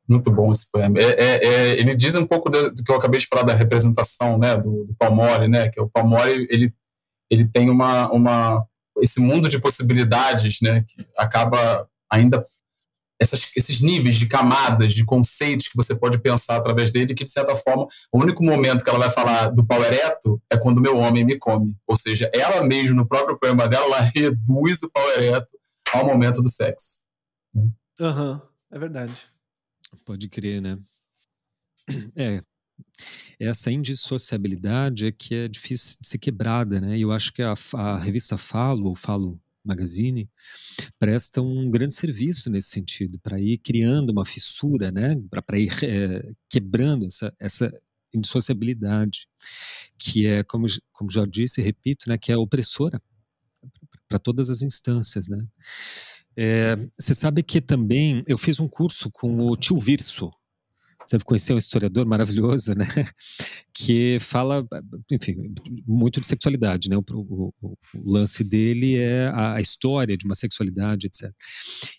Muito bom esse poema. É, é, é, ele diz um pouco do, do, que eu acabei de falar da representação, né, do, do Palmore, né, que é o Palmore, ele ele tem uma, uma esse mundo de possibilidades, né, que acaba ainda essas, esses níveis de camadas, de conceitos que você pode pensar através dele, que de certa forma, o único momento que ela vai falar do pau ereto é quando meu homem me come. Ou seja, ela mesmo, no próprio poema dela, ela reduz o pau ereto ao momento do sexo. Aham, uhum, é verdade. Pode crer, né? É, essa indissociabilidade é que é difícil de ser quebrada, né? E eu acho que a, a revista Falo, ou Falo Magazine, presta um grande serviço nesse sentido, para ir criando uma fissura, né? Para ir é, quebrando essa, essa indissociabilidade, que é, como, como já disse e repito, né? Que é opressora para todas as instâncias, né? É, você sabe que também eu fiz um curso com o Tio Virso, você conheceu um historiador maravilhoso, né? Que fala, enfim, muito de sexualidade, né? O, o, o lance dele é a, a, história de uma sexualidade, etc.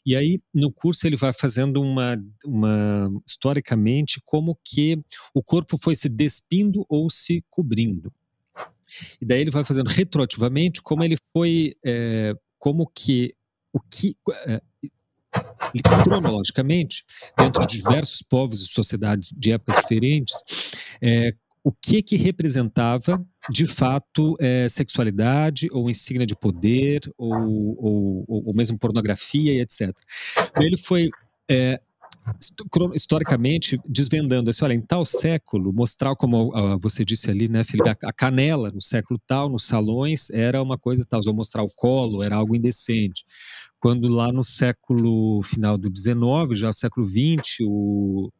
E aí, no curso, ele vai fazendo uma, uma, historicamente, como que o corpo foi se despindo ou se cobrindo. E daí ele vai fazendo retroativamente como ele foi, é, como que o que é, cronologicamente, dentro de diversos povos e sociedades de épocas diferentes, é, o que que representava de fato é, sexualidade ou insígnia de poder ou, ou, ou, mesmo pornografia e etc. Ele foi é, historicamente desvendando assim, olha, em tal século, mostrar como uh, você disse ali, né, Felipe, a, a, canela no século tal, nos salões, era uma coisa tal, ou mostrar o colo era algo indecente quando lá no século final do 19, já século 20, o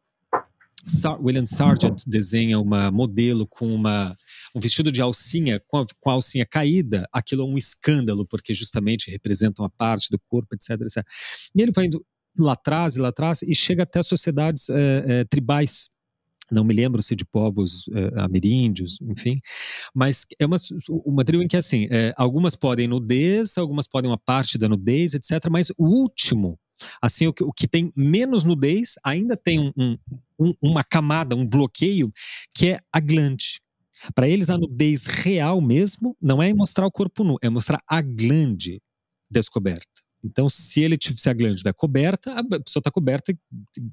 William Sargent desenha uma modelo com uma, um vestido de alcinha, com a, com a alcinha caída, aquilo é um escândalo, porque justamente representa uma parte do corpo, etc, etc. E ele vai indo lá atrás e lá atrás e chega até sociedades é, é, tribais não me lembro se de povos uh, ameríndios, enfim, mas é uma, uma tribo em que, assim, é, algumas podem nudez, algumas podem uma parte da nudez, etc., mas o último, assim, o que, o que tem menos nudez ainda tem um, um, um, uma camada, um bloqueio, que é a glande. Para eles, a nudez real mesmo não é mostrar o corpo nu, é mostrar a glande descoberta. Então, se ele se a glândula estiver coberta, a pessoa está coberta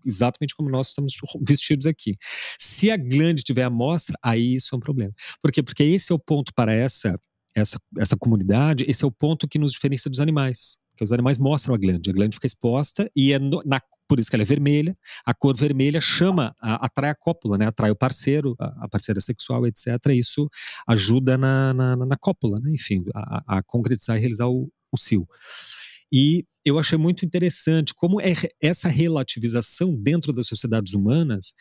exatamente como nós estamos vestidos aqui. Se a glândula tiver amostra, aí isso é um problema. Por quê? Porque esse é o ponto para essa, essa, essa comunidade, esse é o ponto que nos diferencia dos animais. Porque os animais mostram a glândula, a glândula fica exposta e é no, na, por isso que ela é vermelha. A cor vermelha chama, a, atrai a cópula, né? atrai o parceiro, a, a parceira sexual, etc. Isso ajuda na, na, na cópula, né? enfim, a, a concretizar e realizar o, o cio. E eu achei muito interessante como é essa relativização dentro das sociedades humanas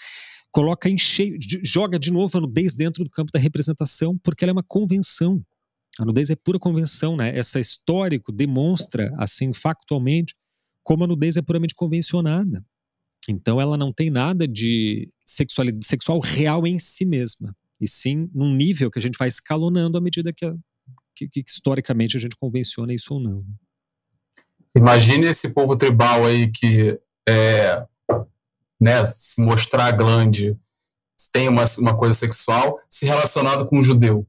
coloca em cheio, joga de novo a nudez dentro do campo da representação, porque ela é uma convenção. A nudez é pura convenção, né? Essa histórico demonstra, assim, factualmente, como a nudez é puramente convencionada. Então ela não tem nada de sexualidade sexual real em si mesma, e sim num nível que a gente vai escalonando à medida que, a, que, que historicamente a gente convenciona isso ou não. Imagine esse povo tribal aí que é, né, se mostrar glande tem uma, uma coisa sexual se relacionado com um judeu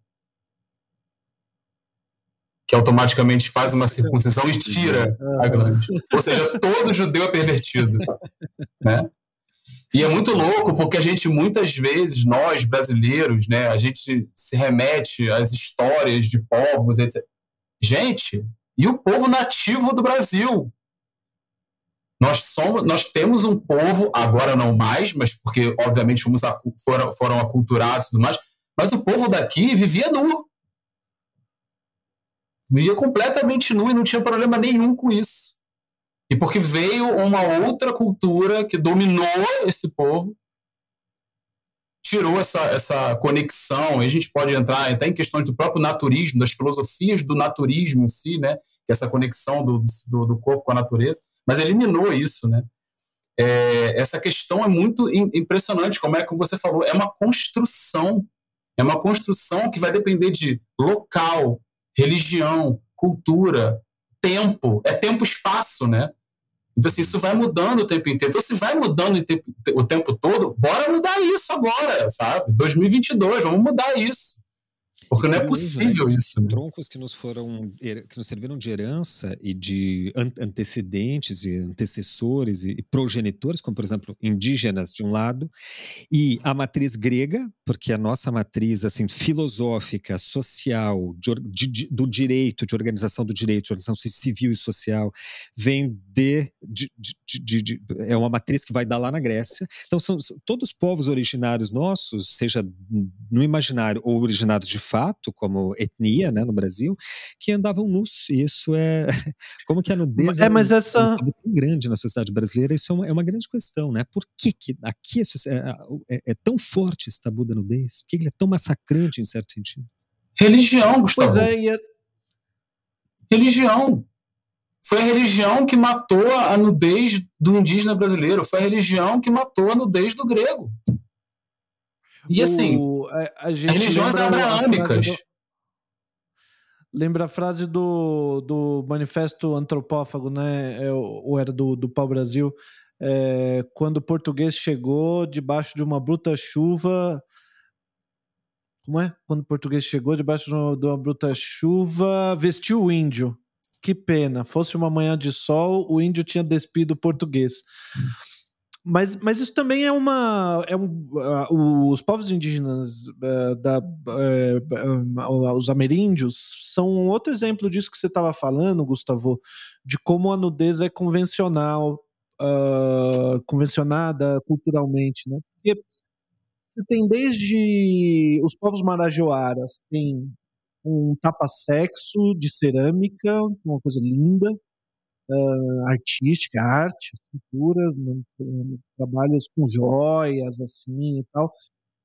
que automaticamente faz uma circuncisão e tira a glande. Ou seja, todo judeu é pervertido. Né? E é muito louco porque a gente muitas vezes, nós brasileiros, né, a gente se remete às histórias de povos, etc. Gente, e o povo nativo do Brasil? Nós somos, nós temos um povo, agora não mais, mas porque obviamente fomos, foram, foram aculturados e tudo mais, mas o povo daqui vivia nu. Vivia completamente nu e não tinha problema nenhum com isso. E porque veio uma outra cultura que dominou esse povo, tirou essa, essa conexão, e a gente pode entrar até em questões do próprio naturismo, das filosofias do naturismo em si, né? É essa conexão do, do, do corpo com a natureza, mas eliminou isso, né? É, essa questão é muito impressionante, como é que você falou, é uma construção, é uma construção que vai depender de local, religião, cultura, tempo, é tempo-espaço, né? Então, assim, isso vai mudando o tempo inteiro. Então, se vai mudando o tempo, o tempo todo, bora mudar isso agora, sabe? 2022, vamos mudar isso. Porque não é possível né? isso. Né? Troncos que nos foram, que nos serviram de herança e de antecedentes e antecessores e progenitores, como por exemplo indígenas de um lado, e a matriz grega, porque a nossa matriz assim filosófica, social, de, de, do direito, de organização do direito, de organização civil e social, vem de, de, é uma matriz que vai dar lá na Grécia. Então são todos os povos originários nossos, seja no imaginário ou originários de fato, como etnia, né, no Brasil, que andavam nus. Isso é como que a nudez é, mas é essa... é tão grande na sociedade brasileira. Isso é uma, é uma grande questão, né? Por que, que aqui é, é, é, tão forte esse tabu da nudez? Por que ele é tão massacrante em certo sentido? Religião, Gustavo. Pois é, e é... Religião. Foi a religião que matou a nudez do indígena brasileiro. Foi a religião que matou a nudez do grego. E assim, o, a, a religiões abraâmicas. Do, lembra a frase do, do manifesto antropófago, né? É, ou era do, do Pau Brasil? É, quando o português chegou debaixo de uma bruta chuva. Como é? Quando o português chegou debaixo de uma bruta chuva, vestiu o índio. Que pena. Fosse uma manhã de sol, o índio tinha despido o português. Mas, mas isso também é uma. É um, uh, os povos indígenas, uh, da, uh, os ameríndios, são outro exemplo disso que você estava falando, Gustavo, de como a nudez é convencional, convencionada culturalmente. Né? Porque você tem desde os povos marajoaras, tem um tapa-sexo de cerâmica, uma coisa linda uh, artística, arte, cultura, trabalhos com joias, assim e tal.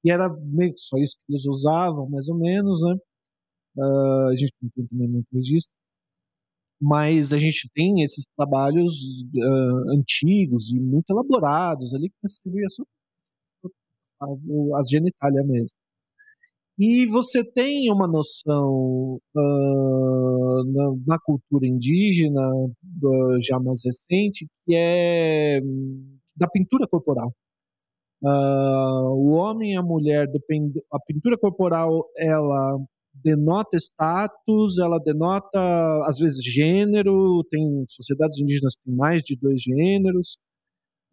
E era meio que só isso que eles usavam, mais ou menos, né? Uh, a gente não tem também muito registro. Mas a gente tem esses trabalhos uh, antigos e muito elaborados ali que você via só as genitália mesmo. E você tem uma noção uh, na, na, cultura indígena, uh, já mais recente, que é da pintura corporal. Uh, o homem e a mulher, depende, a pintura corporal, ela denota status, ela denota, às vezes, gênero, tem sociedades indígenas com mais de dois gêneros,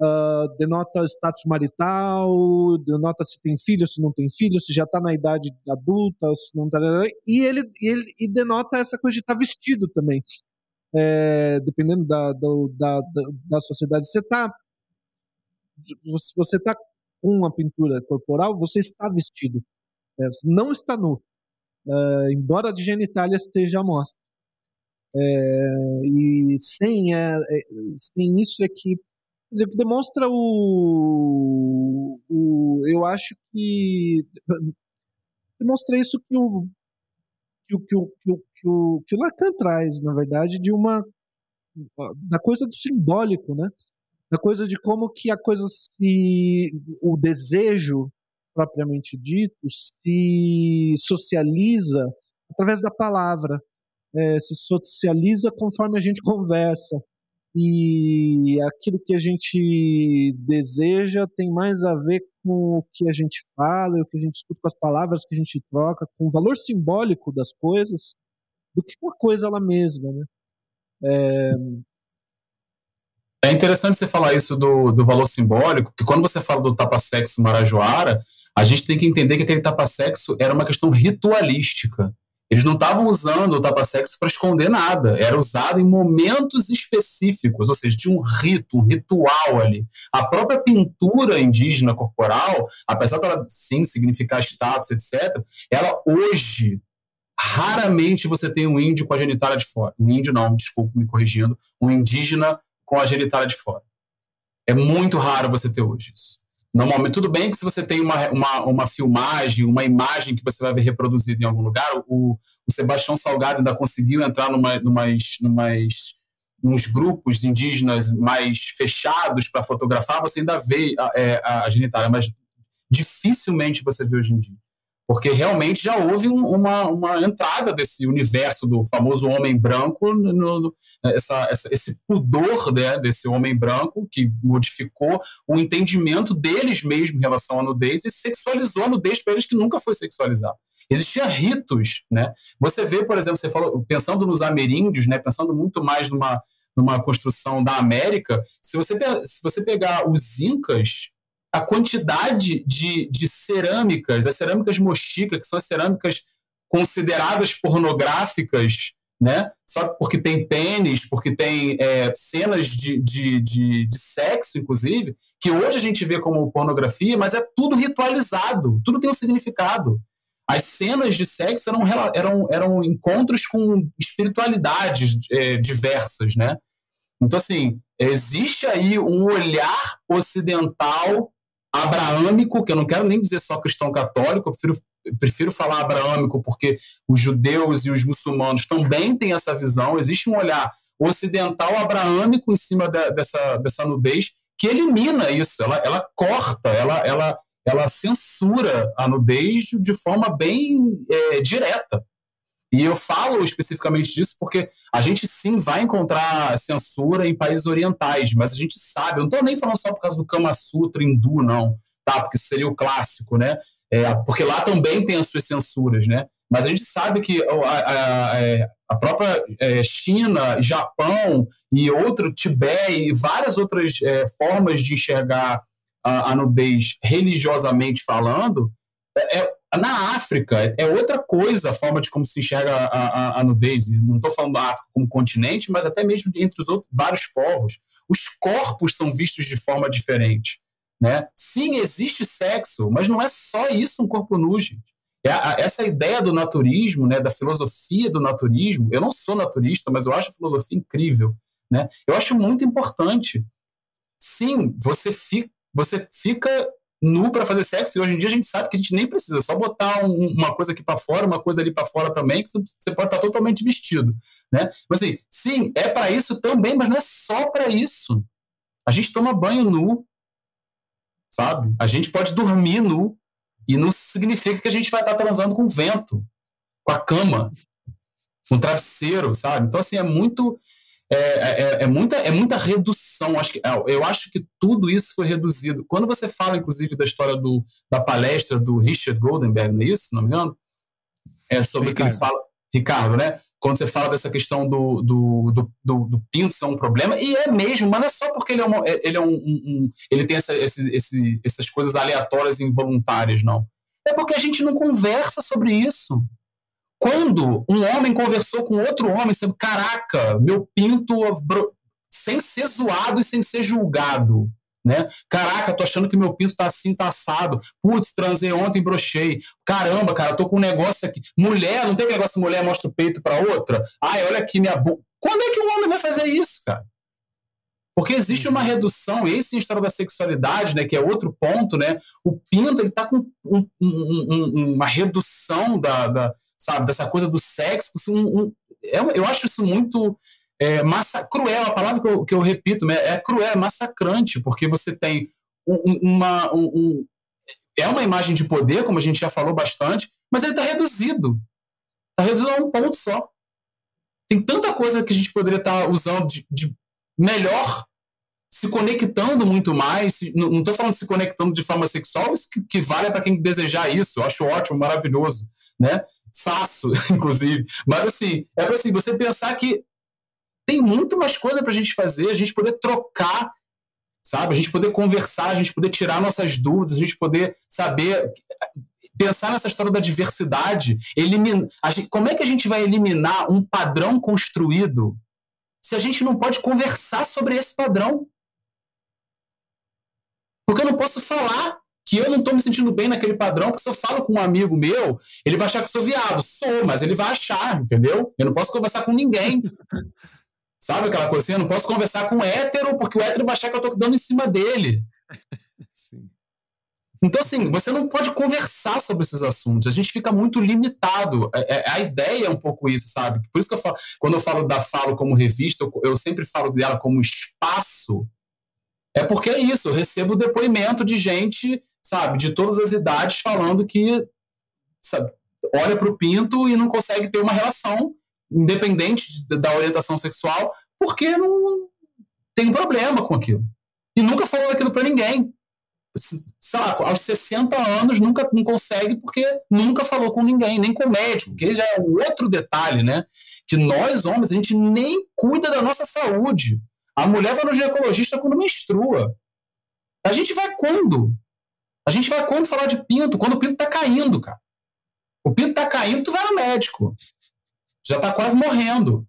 uh, denota status marital, denota se tem filho, se não tem filho, se já está na idade adulta, se não está. E ele, ele e denota essa coisa de estar tá vestido também. É, dependendo da, do, da, da, da, sociedade. Você está você tá com uma pintura corporal, você está vestido. É, você não está nu. É, embora a de genitália esteja à mostra. É, e sem, é, é, sem isso é que dizer, o que demonstra o, o Eu acho que demonstrei isso que o que o, que o, que o, que o, que o Lacan traz, na verdade, de uma da coisa do simbólico, né? Da coisa de como que a coisa se o desejo propriamente dito se socializa através da palavra, é, se socializa conforme a gente conversa e aquilo que a gente deseja tem mais a ver com o que a gente fala, o que a gente escuta, com as palavras que a gente troca, com o valor simbólico das coisas, do que com a coisa ela mesma, né? É... é interessante você falar isso do, do valor simbólico, porque quando você fala do tapa-sexo marajoara, a gente tem que entender que aquele tapa-sexo era uma questão ritualística. Eles não estavam usando o tapa-sexo para esconder nada. Era usado em momentos específicos, ou seja, tinha um rito, um ritual ali. A própria pintura indígena corporal, apesar dela sim significar status, etc., ela hoje, raramente você tem um índio com a genitália de fora. Um índio não, desculpa me corrigindo, um indígena com a genitália de fora. É muito raro você ter hoje isso. Normalmente, tudo bem que se você tem uma, uma, uma filmagem, uma imagem que você vai ver reproduzida em algum lugar, o, o Sebastião Salgado ainda conseguiu entrar numa, numas, numas, nos grupos indígenas mais fechados para fotografar, você ainda vê a, é, a, a genitália, mas dificilmente você vê hoje em dia porque realmente já houve um, uma, uma entrada desse universo do famoso homem branco, no, no, essa, essa, esse pudor né, desse homem branco que modificou o entendimento deles mesmos em relação à nudez e sexualizou a nudez para eles que nunca foi sexualizado. Existia ritos, né? Você vê, por exemplo, você falou, pensando nos ameríndios, né, pensando muito mais numa, numa construção da América, se você, se você pegar os incas, a quantidade de, de cerâmicas, as cerâmicas mochica, que são as cerâmicas consideradas pornográficas, né? Só porque tem pênis, porque tem é, cenas de, de, de, de, sexo, inclusive, que hoje a gente vê como pornografia, mas é tudo ritualizado, tudo tem um significado. As cenas de sexo eram, eram, eram encontros com espiritualidades é, diversas, né? Então, assim, existe aí um olhar ocidental abraâmico, que eu não quero nem dizer só cristão católico, eu prefiro, eu prefiro falar abraâmico porque os judeus e os muçulmanos também têm essa visão, existe um olhar ocidental abraâmico em cima de, dessa, dessa nudez que elimina isso, ela, ela corta, ela, ela, ela censura a nudez de forma bem é, direta. E eu falo especificamente disso porque a gente sim vai encontrar censura em países orientais, mas a gente sabe, eu não estou nem falando só por causa do Kama Sutra hindu, não, tá? Porque seria o clássico, né? É, porque lá também tem as suas censuras, né? Mas a gente sabe que a, a, a é, própria é, China, Japão e outro Tibete e várias outras é, formas de enxergar a, a nudez religiosamente falando, é, é na África, é outra coisa a forma de como se enxerga a, a, a nudez. Não estou falando da África como continente, mas até mesmo entre os outros, vários povos. Os corpos são vistos de forma diferente. Né? Sim, existe sexo, mas não é só isso um corpo nu, gente. É a, essa ideia do naturismo, né, da filosofia do naturismo, eu não sou naturista, mas eu acho a filosofia incrível. Né? Eu acho muito importante. Sim, você fica, você fica nu para fazer sexo, e hoje em dia a gente sabe que a gente nem precisa, só botar um, uma coisa aqui para fora, uma coisa ali para fora também, que você pode estar totalmente vestido, né? Mas assim, sim, é para isso também, mas não é só para isso. A gente toma banho nu, sabe? A gente pode dormir nu, e não significa que a gente vai estar transando com vento, com a cama, com o travesseiro, sabe? Então, assim, é muito é, é, é, é, muita, é muita redução. Acho que, é, eu acho que tudo isso foi reduzido. Quando você fala, inclusive, da história do, da palestra do Richard Goldenberg, não é isso? Não me engano? É sobre o que ele fala. Ricardo, né? Quando você fala dessa questão do, do, do, do, do pinto ser um problema, e é mesmo, mas não é só porque ele é, uma, é, ele, é um, um, um ele tem essa, esse, esse, essas coisas aleatórias e involuntárias, não. É porque a gente não conversa sobre isso. Quando um homem conversou com outro homem, sabe, caraca, meu pinto sem ser zoado e sem ser julgado. Né? Caraca, tô achando que meu pinto tá assim, tá assado. Putz, transei ontem, brochei. Caramba, cara, tô com um negócio aqui. Mulher, não tem negócio mulher mostra o peito para outra? Ai, olha aqui minha bunda. Quando é que um homem vai fazer isso, cara? Porque existe uma redução, esse em história da sexualidade, né, que é outro ponto, né? O pinto ele tá com um, um, um, uma redução da, da, sabe, dessa coisa do sexo. Assim, é, eu acho isso muito é, massa, cruel, a palavra que eu, que eu repito, né, é cruel, é massacrante, porque você tem uma, um, é uma imagem de poder, como a gente já falou bastante, mas ele está reduzido. Está reduzido a um ponto só. Tem tanta coisa que a gente poderia estar tá usando de, de melhor se conectando muito mais. Não estou falando de se conectando de forma sexual, isso que, que vale para quem desejar isso. Eu acho ótimo, maravilhoso, né? Faço, inclusive. Mas assim, é para assim, você pensar que tem muito mais coisa para a gente fazer, a gente poder trocar, sabe? A gente poder conversar, a gente poder tirar nossas dúvidas, a gente poder saber pensar nessa história da diversidade, eliminar, como é que a gente vai eliminar um padrão construído se a gente não pode conversar sobre esse padrão? Porque eu não posso falar que eu não estou me sentindo bem naquele padrão, porque se eu falo com um amigo meu, ele vai achar que eu sou viado. Sou, mas ele vai achar, entendeu? Eu não posso conversar com ninguém. Sabe aquela coisa assim? Eu não posso conversar com um hétero, porque o hétero vai achar que eu estou dando em cima dele. Sim. Então, assim, você não pode conversar sobre esses assuntos. A gente fica muito limitado. É, é, a ideia é um pouco isso, sabe? Por isso que eu falo, quando eu falo da Falo como revista, eu, eu sempre falo dela como espaço é porque é isso, eu recebo depoimento de gente, sabe, de todas as idades falando que sabe, olha para o pinto e não consegue ter uma relação independente da orientação sexual, porque não tem um problema com aquilo. E nunca falou aquilo para ninguém. Sei lá, aos 60 anos nunca não consegue porque nunca falou com ninguém, nem com médico, que já é um outro detalhe, né? Que nós, homens, a gente nem cuida da nossa saúde. A mulher vai no ginecologista quando menstrua. A gente vai quando? A gente vai quando falar de pinto? Quando o pinto tá caindo, cara. O pinto tá caindo, tu vai no médico. Já tá quase morrendo.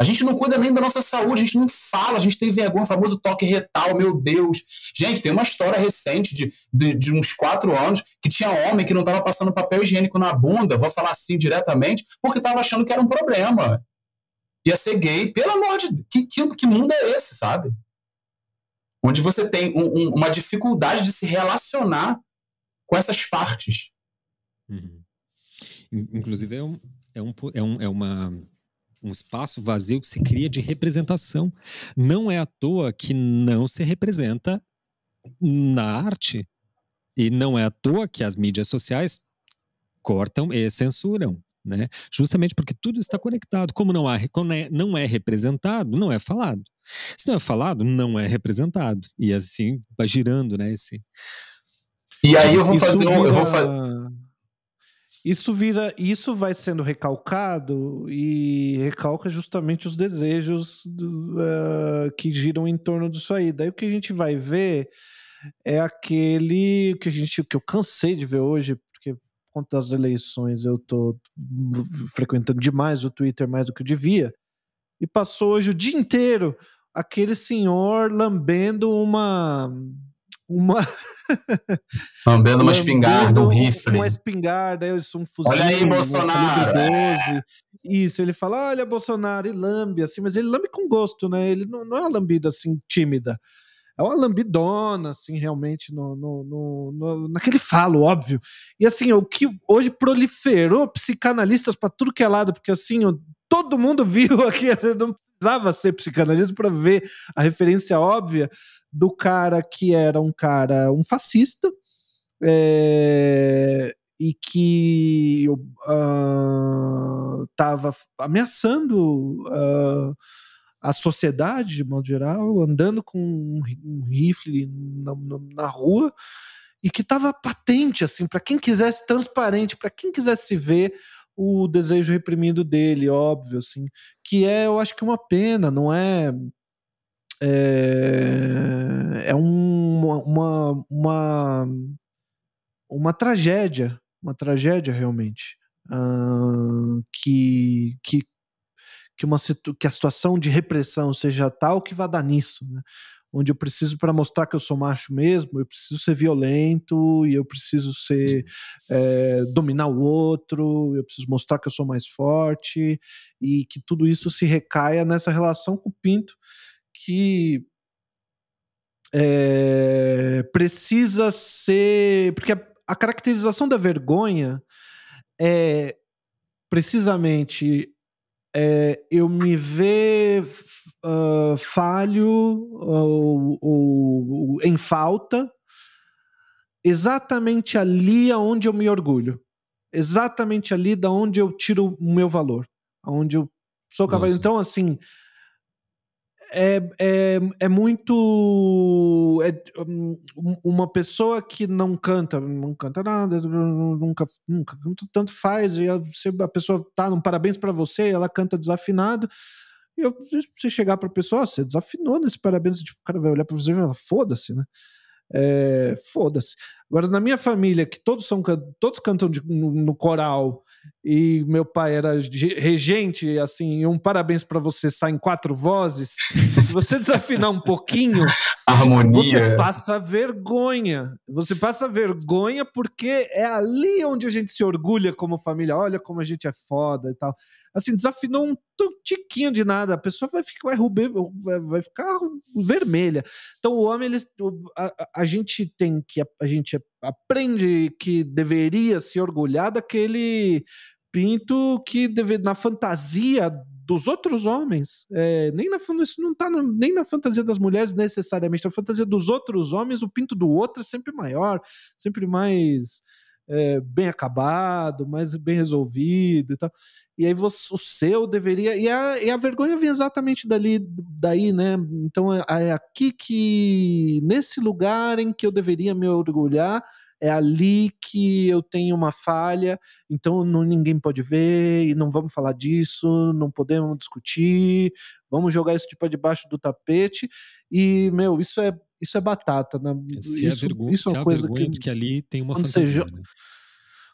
A gente não cuida nem da nossa saúde, a gente não fala, a gente tem vergonha, o famoso toque retal, meu Deus. Gente, tem uma história recente de, de, de uns quatro anos que tinha homem que não estava passando papel higiênico na bunda, vou falar assim diretamente, porque estava achando que era um problema ia ser gay. Pelo amor de Deus, que, que, que mundo é esse, sabe? Onde você tem um, um, uma dificuldade de se relacionar com essas partes. Uhum. Inclusive, é, um, é, um, é, um, é uma, um espaço vazio que se cria de representação. Não é à toa que não se representa na arte. E não é à toa que as mídias sociais cortam e censuram né? Justamente porque tudo está conectado. Como não, há, como é, não é representado, não é falado. Se não é falado, não é representado. E assim vai girando, né? Esse... E aí eu vou isso fazer um. Eu vou fa... Isso vira. Isso vai sendo recalcado e recalca justamente os desejos do, uh, que giram em torno disso aí. Daí o que a gente vai ver é aquele que a gente que eu cansei de ver hoje conta das eleições eu tô frequentando demais o Twitter mais do que eu devia. E passou hoje o dia inteiro aquele senhor lambendo uma uma lambendo uma espingarda, um rifle. Uma espingarda, um fuzil. Olha aí, Bolsonaro. 12. Isso, ele fala, olha, Bolsonaro, e lambe, assim, mas ele lambe com gosto, né? Ele não, não é uma lambida assim tímida é uma lambidona, assim, realmente, no, no, no, no, naquele falo, óbvio. E assim, o que hoje proliferou psicanalistas para tudo que é lado, porque assim, todo mundo viu aqui, não precisava ser psicanalista para ver a referência óbvia do cara que era um cara, um fascista, é, e que estava uh, ameaçando. Uh, a sociedade, de modo geral, andando com um rifle na, na rua e que estava patente, assim, para quem quisesse, transparente, para quem quisesse ver o desejo reprimido dele, óbvio, assim, que é, eu acho que uma pena, não é. É, é um, uma, uma, uma tragédia, uma tragédia realmente, uh, que, que que, uma, que a situação de repressão seja tal que vá dar nisso, né? onde eu preciso para mostrar que eu sou macho mesmo, eu preciso ser violento e eu preciso ser é, dominar o outro, eu preciso mostrar que eu sou mais forte e que tudo isso se recaia nessa relação com o pinto que é, precisa ser. Porque a, a, caracterização da vergonha é precisamente é, eu me ver uh, falho ou, ou, em falta exatamente ali aonde eu me orgulho. Exatamente ali da onde eu tiro o meu valor. Onde eu sou capaz. Então, assim, é, é, é muito. É, uma pessoa que não canta, não canta nada, nunca, nunca tanto faz, e a, a pessoa tá num parabéns para você, ela canta desafinado. E eu, você chegar pra pessoa, oh, você desafinou nesse parabéns, tipo, o cara vai olhar pra você e falar, foda-se, né? É, foda-se. Agora, na minha família, que todos são todos cantam de, no, no coral, e meu pai era regente, assim, um parabéns para você sai em quatro vozes. Se você desafinar um pouquinho, harmonia, você passa vergonha. Você passa vergonha porque é ali onde a gente se orgulha como família. Olha como a gente é foda e tal. Assim, desafinou um tiquinho de nada, a pessoa vai ficar, vai, vai ficar vermelha. Então, o homem, ele, a, a gente tem que, a gente aprende que deveria se orgulhar daquele pinto que deve, na fantasia dos outros homens, é, nem na isso não está nem na fantasia das mulheres necessariamente, na fantasia dos outros homens, o pinto do outro é sempre maior, sempre mais é, bem acabado, mais bem resolvido e tal. E aí você, o seu deveria. E a, e a vergonha vem exatamente dali, daí, né? Então é, é aqui que. Nesse lugar em que eu deveria me orgulhar, é ali que eu tenho uma falha, então não, ninguém pode ver, e não vamos falar disso, não podemos discutir, vamos jogar isso tipo debaixo do tapete, e, meu, isso é, isso é batata, né? Se é isso, é vergonha, isso é uma coisa vergonha, que, porque ali tem uma fantasia, né?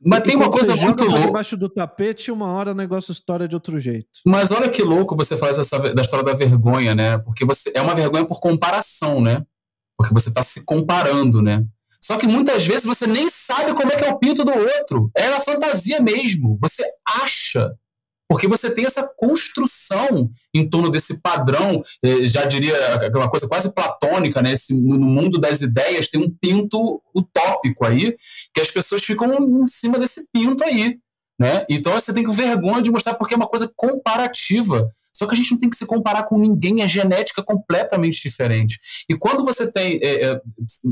Mas tem uma coisa muito louca. debaixo do tapete, uma hora o negócio estoura de outro jeito. Mas olha que louco você faz essa, da história da vergonha, né? Porque você é uma vergonha por comparação, né? Porque você está se comparando, né? Só que muitas vezes você nem sabe como é que é o pinto do outro. É a fantasia mesmo. Você acha. Porque você tem essa construção em torno desse padrão, eh, já diria uma coisa quase platônica, né? Esse, no mundo das ideias tem um pinto utópico aí, que as pessoas ficam em cima desse pinto aí. Né? Então você tem vergonha de mostrar porque é uma coisa comparativa. Só que a gente não tem que se comparar com ninguém, é genética completamente diferente. E quando você tem, é, é,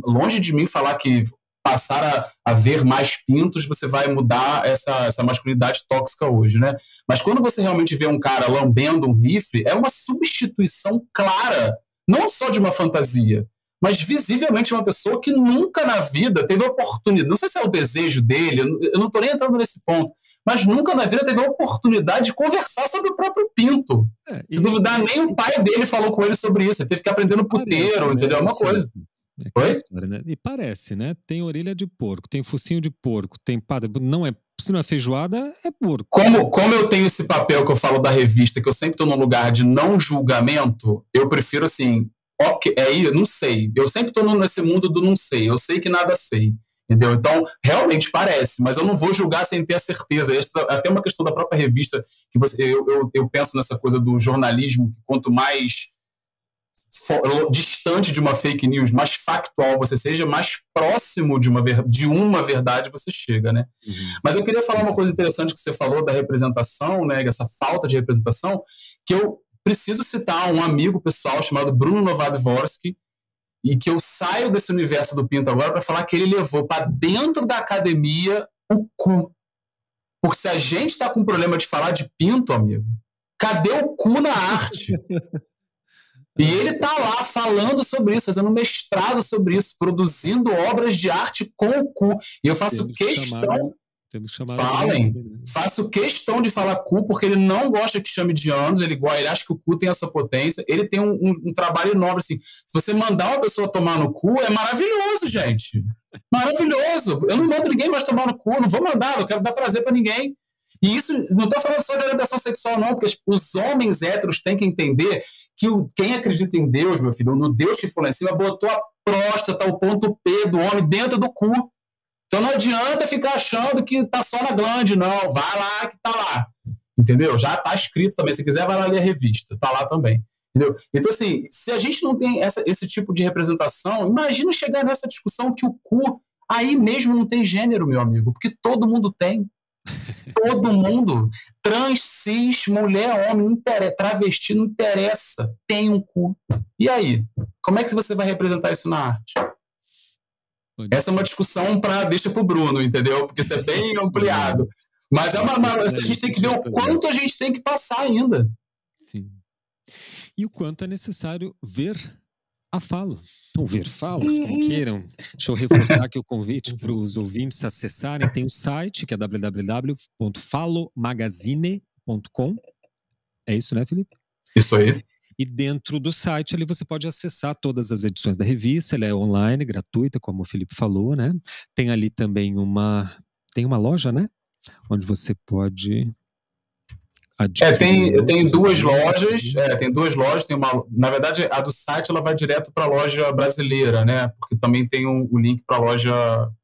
longe de mim falar que passar a, a, ver mais pintos, você vai mudar essa, essa masculinidade tóxica hoje, né? Mas quando você realmente vê um cara lambendo um rifle, é uma substituição clara, não só de uma fantasia, mas visivelmente uma pessoa que nunca na vida teve a oportunidade, não sei se é o desejo dele, eu não estou nem entrando nesse ponto, mas nunca na vida teve a oportunidade de conversar sobre o próprio pinto. É, Se duvidar, nem o pai dele falou com ele sobre isso. Ele teve que aprender no puteiro, parece, entendeu? É uma coisa. É história, né? E parece, né? Tem orelha de porco, tem focinho de porco, tem pada. Não é, se não é feijoada, é porco. Como, como eu tenho esse papel que eu falo da revista, que eu sempre estou num lugar de não julgamento, eu prefiro assim. Ok, é aí, não sei. Eu sempre estou nesse mundo do não sei. Eu sei que nada sei. Entendeu? Então, realmente parece, mas eu não vou julgar sem ter a certeza. Essa, é até uma questão da própria revista, que você, eu, eu, eu penso nessa coisa do jornalismo, quanto mais distante de uma fake news, mais factual você seja, mais próximo de uma, de uma verdade você chega, né? Uhum. Mas eu queria falar uma coisa interessante que você falou da representação, né? Essa falta de representação, que eu preciso citar um amigo pessoal chamado Bruno Novadvorsky, e que eu saio desse universo do Pinto agora para falar que ele levou para dentro da academia o cu. Porque se a gente está com problema de falar de pinto, amigo, cadê o cu na arte? E ele tá lá falando sobre isso, fazendo mestrado sobre isso, produzindo obras de arte com o cu. E eu faço Temos questão. Temos que chamar Falem. Né? Faço questão de falar cu, porque ele não gosta que chame de anos, ele, ele acha que o cu tem a sua potência. Ele tem um, um, um trabalho nobre, assim. Se você mandar uma pessoa tomar no cu, é maravilhoso, gente. Maravilhoso. Eu não mando ninguém mais tomar no cu, não vou mandar, não quero dar prazer para ninguém. E isso, não estou falando só de orientação sexual, não, porque os homens héteros têm que entender que o, quem acredita em Deus, meu filho, no Deus que foi lá em cima, botou a próstata, o ponto P do homem dentro do cu. Então não adianta ficar achando que tá só na glande, não. Vai lá que tá lá. Entendeu? Já tá escrito também. Se quiser, vai lá ler a revista. Tá lá também. Entendeu? Então, assim, se a gente não tem essa, esse tipo de representação, imagina chegar nessa discussão que o cu aí mesmo não tem gênero, meu amigo, porque todo mundo tem. Todo mundo, trans, cis, mulher, homem, interessa, travesti, não interessa, tem um cu. E aí? Como é que você vai representar isso na arte? Essa é uma discussão para deixa para o Bruno, entendeu? Porque isso é bem ampliado. Mas é uma, uma, a gente tem que ver o quanto a gente tem que passar ainda. Sim. E o quanto é necessário ver a falo, ou ver falas, como uhum. queiram. Deixa eu reforçar aqui o convite para os ouvintes acessarem. Tem o site, que é www.falomagazine.com. É isso, né, Felipe? Isso aí. E dentro do site ali você pode acessar todas as edições da revista, ela é online, gratuita, como o Felipe falou, né? Tem ali também uma tem uma loja, né? Onde você pode é, tem, tem duas lojas, é, tem duas lojas, tem uma, na verdade a do site ela vai direto para a loja brasileira, né? Porque também tem um, o link para a loja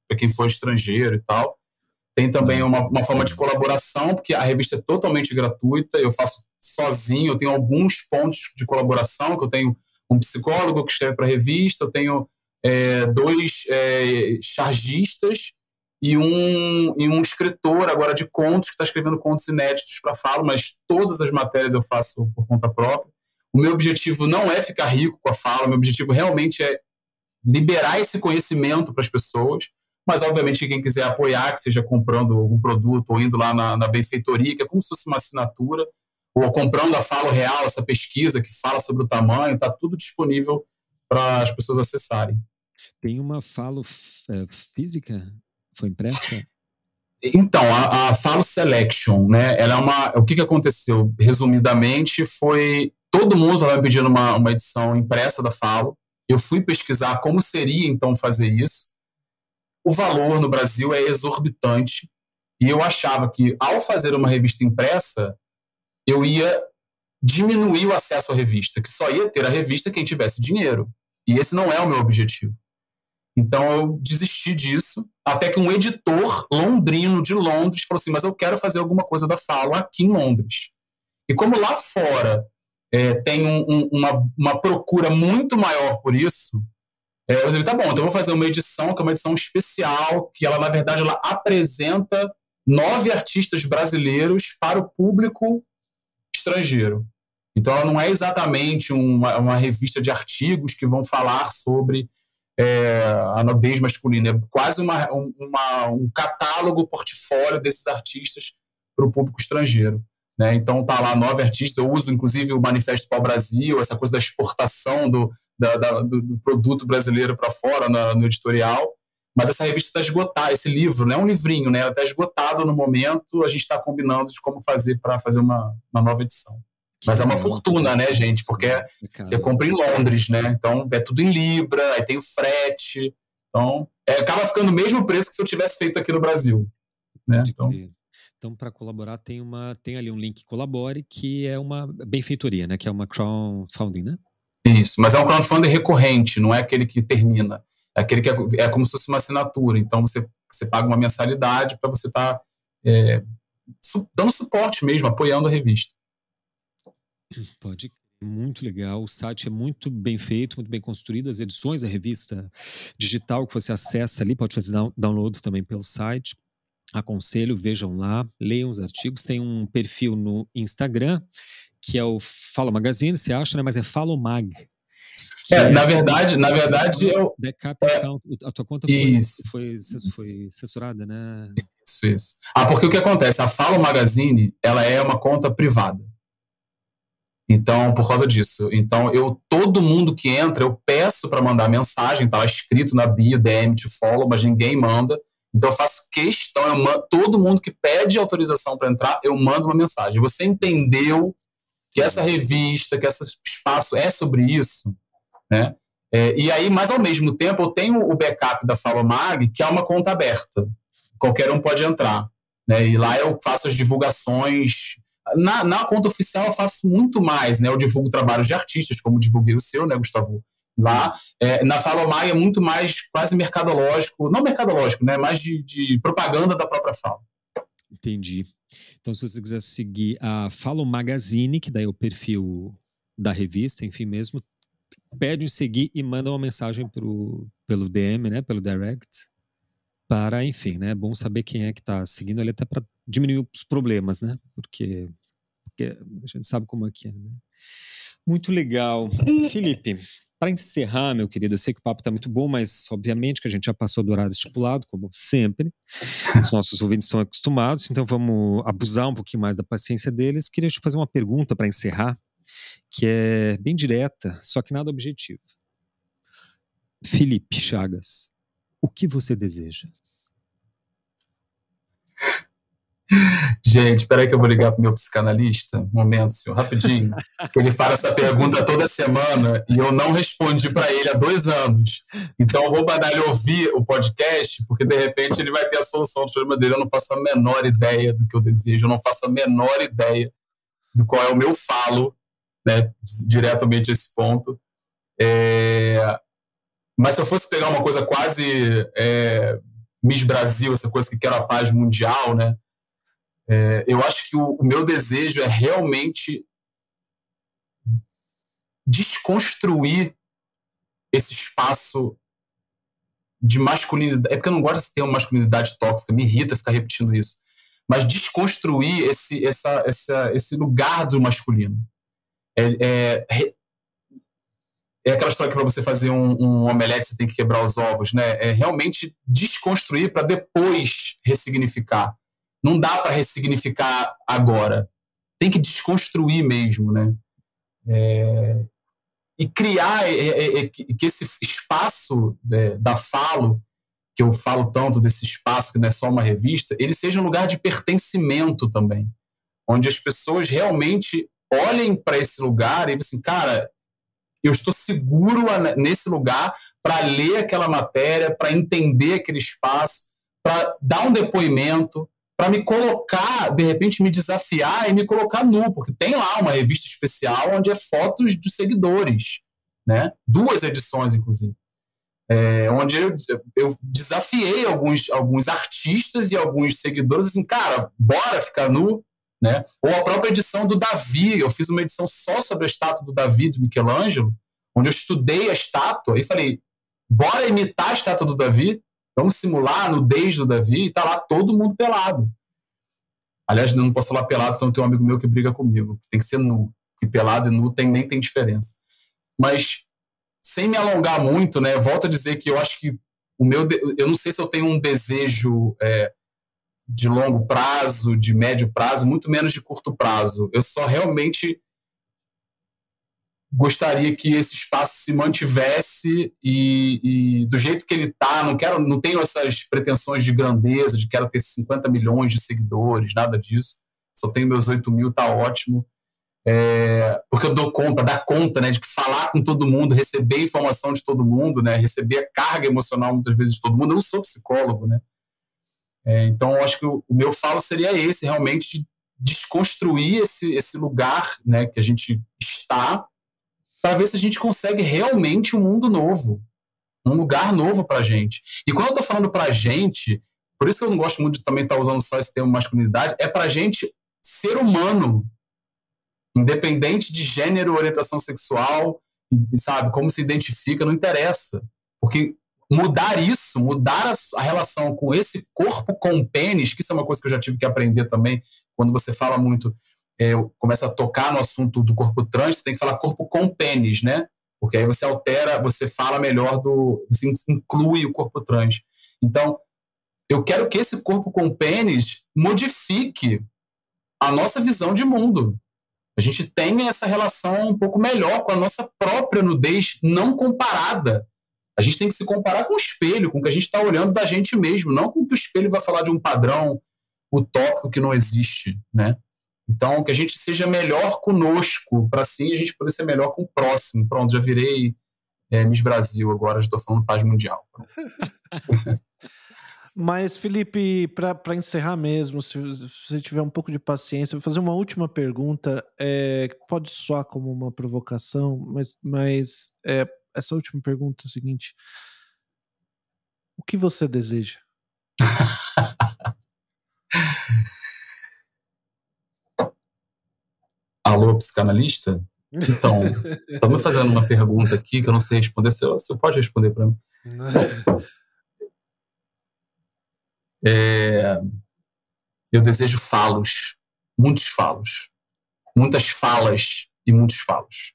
para quem for estrangeiro e tal. Tem também uma, uma forma de colaboração, porque a revista é totalmente gratuita, eu faço sozinho, eu tenho alguns pontos de colaboração, que eu tenho um psicólogo que escreve para a revista, eu tenho é, dois é, chargistas e um, e um escritor agora de contos que está escrevendo contos inéditos para Falo, mas todas as matérias eu faço por conta própria. O meu objetivo não é ficar rico com a Fala, meu objetivo realmente é liberar esse conhecimento para as pessoas, mas obviamente quem quiser apoiar, que seja comprando algum produto ou indo lá na, na benfeitoria, que é como se fosse uma assinatura, ou comprando a Falo Real, essa pesquisa que fala sobre o tamanho, está tudo disponível para as pessoas acessarem. Tem uma Falo é, física foi impressa? Então, a, a Falo Selection, né? Ela é uma. O que, que aconteceu? Resumidamente, foi. Todo mundo estava pedindo uma, uma edição impressa da Falo. Eu fui pesquisar como seria então fazer isso. O valor no Brasil é exorbitante. E eu achava que, ao fazer uma revista impressa, eu ia diminuir o acesso à revista, que só ia ter a revista quem tivesse dinheiro. E esse não é o meu objetivo. Então eu desisti disso, até que um editor londrino de Londres falou assim: Mas eu quero fazer alguma coisa da Fala aqui em Londres. E como lá fora é, tem um, um, uma, uma procura muito maior por isso, é, eu falei: tá bom, então eu vou fazer uma edição que é uma edição especial, que ela, na verdade, ela apresenta nove artistas brasileiros para o público estrangeiro. Então, ela não é exatamente uma, uma revista de artigos que vão falar sobre é, a nudez masculina. É quase uma, uma, um catálogo, portfólio desses artistas para o público estrangeiro. Né? Então tá lá nove artistas. Eu uso inclusive o Manifesto para o Brasil, essa coisa da exportação do, da, da, do, produto brasileiro para fora na, no editorial. Mas essa revista está esgotada, esse livro, não é um livrinho, né? Está esgotado no momento. A gente está combinando de como fazer para fazer uma, uma nova edição. Mas é uma fortuna, né, gente? Porque você compra em Londres, né? Então é tudo em Libra, aí tem o frete. Então, é, acaba ficando o mesmo preço que se eu tivesse feito aqui no Brasil. Né? Então, então para colaborar, tem, uma, tem ali um link Colabore, que é uma benfeitoria, né? Que é uma crowdfunding, né? Isso, mas é um crowdfunding recorrente, não é aquele que termina. É aquele que é, é como se fosse uma assinatura. Então você, você paga uma mensalidade para você estar tá, é, su dando suporte mesmo, apoiando a revista. Pode muito legal, o site é muito bem feito, muito bem construído. As edições da revista digital que você acessa ali, pode fazer download também pelo site. Aconselho, vejam lá, leiam os artigos. Tem um perfil no Instagram, que é o Fala Magazine, você acha, né? Mas é Fala Mag. É, é, na verdade, na verdade, eu. Backup é, account, a tua conta foi, foi, foi censurada, né? Isso, isso. Ah, porque o que acontece? A Fala Magazine, ela é uma conta privada. Então, por causa disso. Então, eu todo mundo que entra, eu peço para mandar mensagem, tá lá escrito na bio, DM, te follow, mas ninguém manda. Então, eu faço questão, eu mando, todo mundo que pede autorização para entrar, eu mando uma mensagem. Você entendeu que essa revista, que esse espaço é sobre isso, né? É, e aí, mas ao mesmo tempo, eu tenho o backup da Falomag, que é uma conta aberta. Qualquer um pode entrar. Né? E lá eu faço as divulgações na, na conta oficial eu faço muito mais, né? Eu divulgo trabalhos de artistas, como divulguei o seu, né, Gustavo? Lá, é, na Falomai é muito mais quase mercadológico, não mercadológico, né? Mais de, de propaganda da própria Falo. Entendi. Então, se você quiser seguir a Falo Magazine, que daí é o perfil da revista, enfim mesmo, pedem seguir e mandam uma mensagem pro, pelo DM, né, pelo direct, para, enfim, né, é bom saber quem é que está seguindo ali até para diminuir os problemas, né, porque, porque a gente sabe como é que é, né. Muito legal. Felipe, para encerrar, meu querido, eu sei que o papo está muito bom, mas obviamente que a gente já passou do horário estipulado, como sempre. Os nossos ouvintes estão acostumados, então vamos abusar um pouquinho mais da paciência deles. Queria te fazer uma pergunta para encerrar, que é bem direta, só que nada objetivo. Felipe Chagas, o que você deseja? Gente, espera aí que eu vou ligar para o meu psicanalista. Um momento, senhor, rapidinho. Ele faz essa pergunta toda semana e eu não respondi para ele há dois anos. Então eu vou mandar ele ouvir o podcast, porque de repente ele vai ter a solução do problema dele. Eu não faço a menor ideia do que eu desejo, eu não faço a menor ideia do qual é o meu falo, né, diretamente a esse ponto. É... Mas se eu fosse pegar uma coisa quase é... Miss Brasil, essa coisa que quer a paz mundial, né? É, eu acho que o, o meu desejo é realmente desconstruir esse espaço de masculinidade. É porque eu não gosto de ter uma masculinidade tóxica, me irrita ficar repetindo isso. Mas desconstruir esse, essa, essa, esse lugar do masculino. É, é, é aquela história que para você fazer um, um omelete você tem que quebrar os ovos, né? É realmente desconstruir para depois ressignificar não dá para ressignificar agora. Tem que desconstruir mesmo, né? É, e criar é, é, é que esse espaço né, da falo, que eu falo tanto desse espaço que não é só uma revista, ele seja um lugar de pertencimento também, onde as pessoas realmente olhem para esse lugar e assim, cara, eu estou seguro nesse lugar para ler aquela matéria, para entender aquele espaço, para dar um depoimento, para me colocar, de repente, me desafiar e me colocar nu, porque tem lá uma revista especial onde é fotos dos seguidores, né? Duas edições, inclusive. É, onde eu, eu, desafiei alguns, alguns artistas e alguns seguidores assim, cara, bora ficar nu, né? Ou a própria edição do Davi, eu fiz uma edição só sobre a estátua do Davi, de Michelangelo, onde eu estudei a estátua e falei, bora imitar a estátua do Davi, Vamos simular a nudez do Davi e tá lá todo mundo pelado. Aliás, eu não posso falar pelado, então tem um amigo meu que briga comigo. Tem que ser nu. E pelado e nu tem, nem tem diferença. Mas, sem me alongar muito, né, volto a dizer que eu acho que o meu. Eu não sei se eu tenho um desejo é, de longo prazo, de médio prazo, muito menos de curto prazo. Eu só realmente gostaria que esse espaço se mantivesse e, e do jeito que ele está. Não quero, não tenho essas pretensões de grandeza, de quero ter 50 milhões de seguidores, nada disso. Só tenho meus 8 mil, tá ótimo. É, porque eu dou conta, dá conta, né, de falar com todo mundo, receber informação de todo mundo, né, receber a carga emocional muitas vezes de todo mundo. Eu não sou psicólogo, né. É, então, eu acho que o, o meu falo seria esse, realmente de desconstruir esse, esse lugar, né, que a gente está para ver se a gente consegue realmente um mundo novo, um lugar novo para a gente. E quando eu estou falando para a gente, por isso que eu não gosto muito de também estar tá usando só esse termo masculinidade, é para a gente ser humano, independente de gênero, orientação sexual, sabe, como se identifica, não interessa. Porque mudar isso, mudar a, relação com esse corpo com o pênis, que isso é uma coisa que eu já tive que aprender também, quando você fala muito é, começa a tocar no assunto do corpo trans, você tem que falar corpo com pênis, né? Porque aí você altera, você fala melhor do. Você inclui o corpo trans. Então, eu quero que esse corpo com pênis modifique a nossa visão de mundo. A gente tenha essa relação um pouco melhor com a nossa própria nudez não comparada. A gente tem que se comparar com o espelho, com o que a gente está olhando da gente mesmo, não com o que o espelho vai falar de um padrão utópico que não existe, né? Então, que a gente seja melhor conosco, para assim a gente poder ser melhor com o próximo. Pronto, já virei é, Miss Brasil agora, já estou falando paz mundial. Mas, Felipe, para encerrar mesmo, se você tiver um pouco de paciência, vou fazer uma última pergunta. É, pode soar como uma provocação, mas, mas é, essa última pergunta é a seguinte: O que você deseja? Alô, psicanalista? Então, estamos fazendo uma pergunta aqui que eu não sei responder. Você, você pode responder para mim? É, eu desejo falos, muitos falos, muitas falas e muitos falos.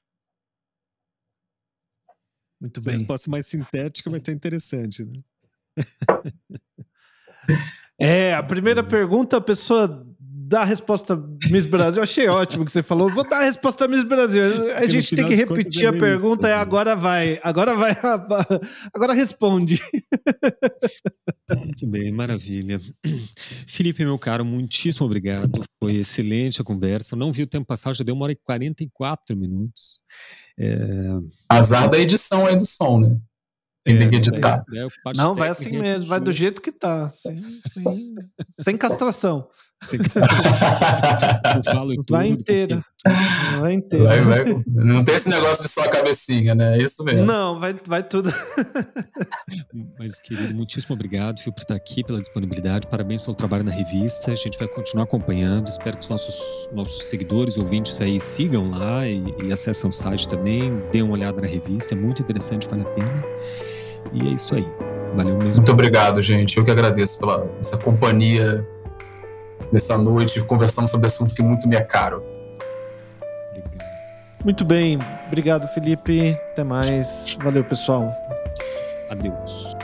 Muito bem. resposta mais sintética, mas tá interessante, né? É, a primeira pergunta, a pessoa dá a resposta Miss Brasil. Eu achei ótimo que você falou. Vou dar a resposta Miss Brasil. A Porque gente tem que repetir é a pergunta e agora vai. Agora vai. Agora responde. Muito bem, maravilha. Felipe, meu caro, muitíssimo obrigado. Foi excelente a conversa. Não vi o tempo passar, já deu uma hora e 44 minutos. É... Azar da edição aí do som, né? Tem é, que editar. É, é, não, vai assim mesmo, vai do jeito que tá. Sem, sem, sem castração. Sem castração. falo tudo, vai inteira. Vai inteira. Vai, vai. Não tem esse negócio de só a cabecinha, né? É isso mesmo. Não, vai, vai tudo. Mas, querido, muitíssimo obrigado, Fio, por estar aqui, pela disponibilidade. Parabéns pelo trabalho na revista. A gente vai continuar acompanhando. Espero que os nossos, nossos seguidores e ouvintes aí sigam lá e, e acessem o site também. Dêem uma olhada na revista. É muito interessante, vale a pena. E é isso aí. Valeu mesmo. Muito obrigado, gente. Eu que agradeço pela essa companhia nessa noite, conversando sobre assunto que muito me é caro. Muito bem. Obrigado, Felipe. Até mais. Valeu, pessoal. Adeus.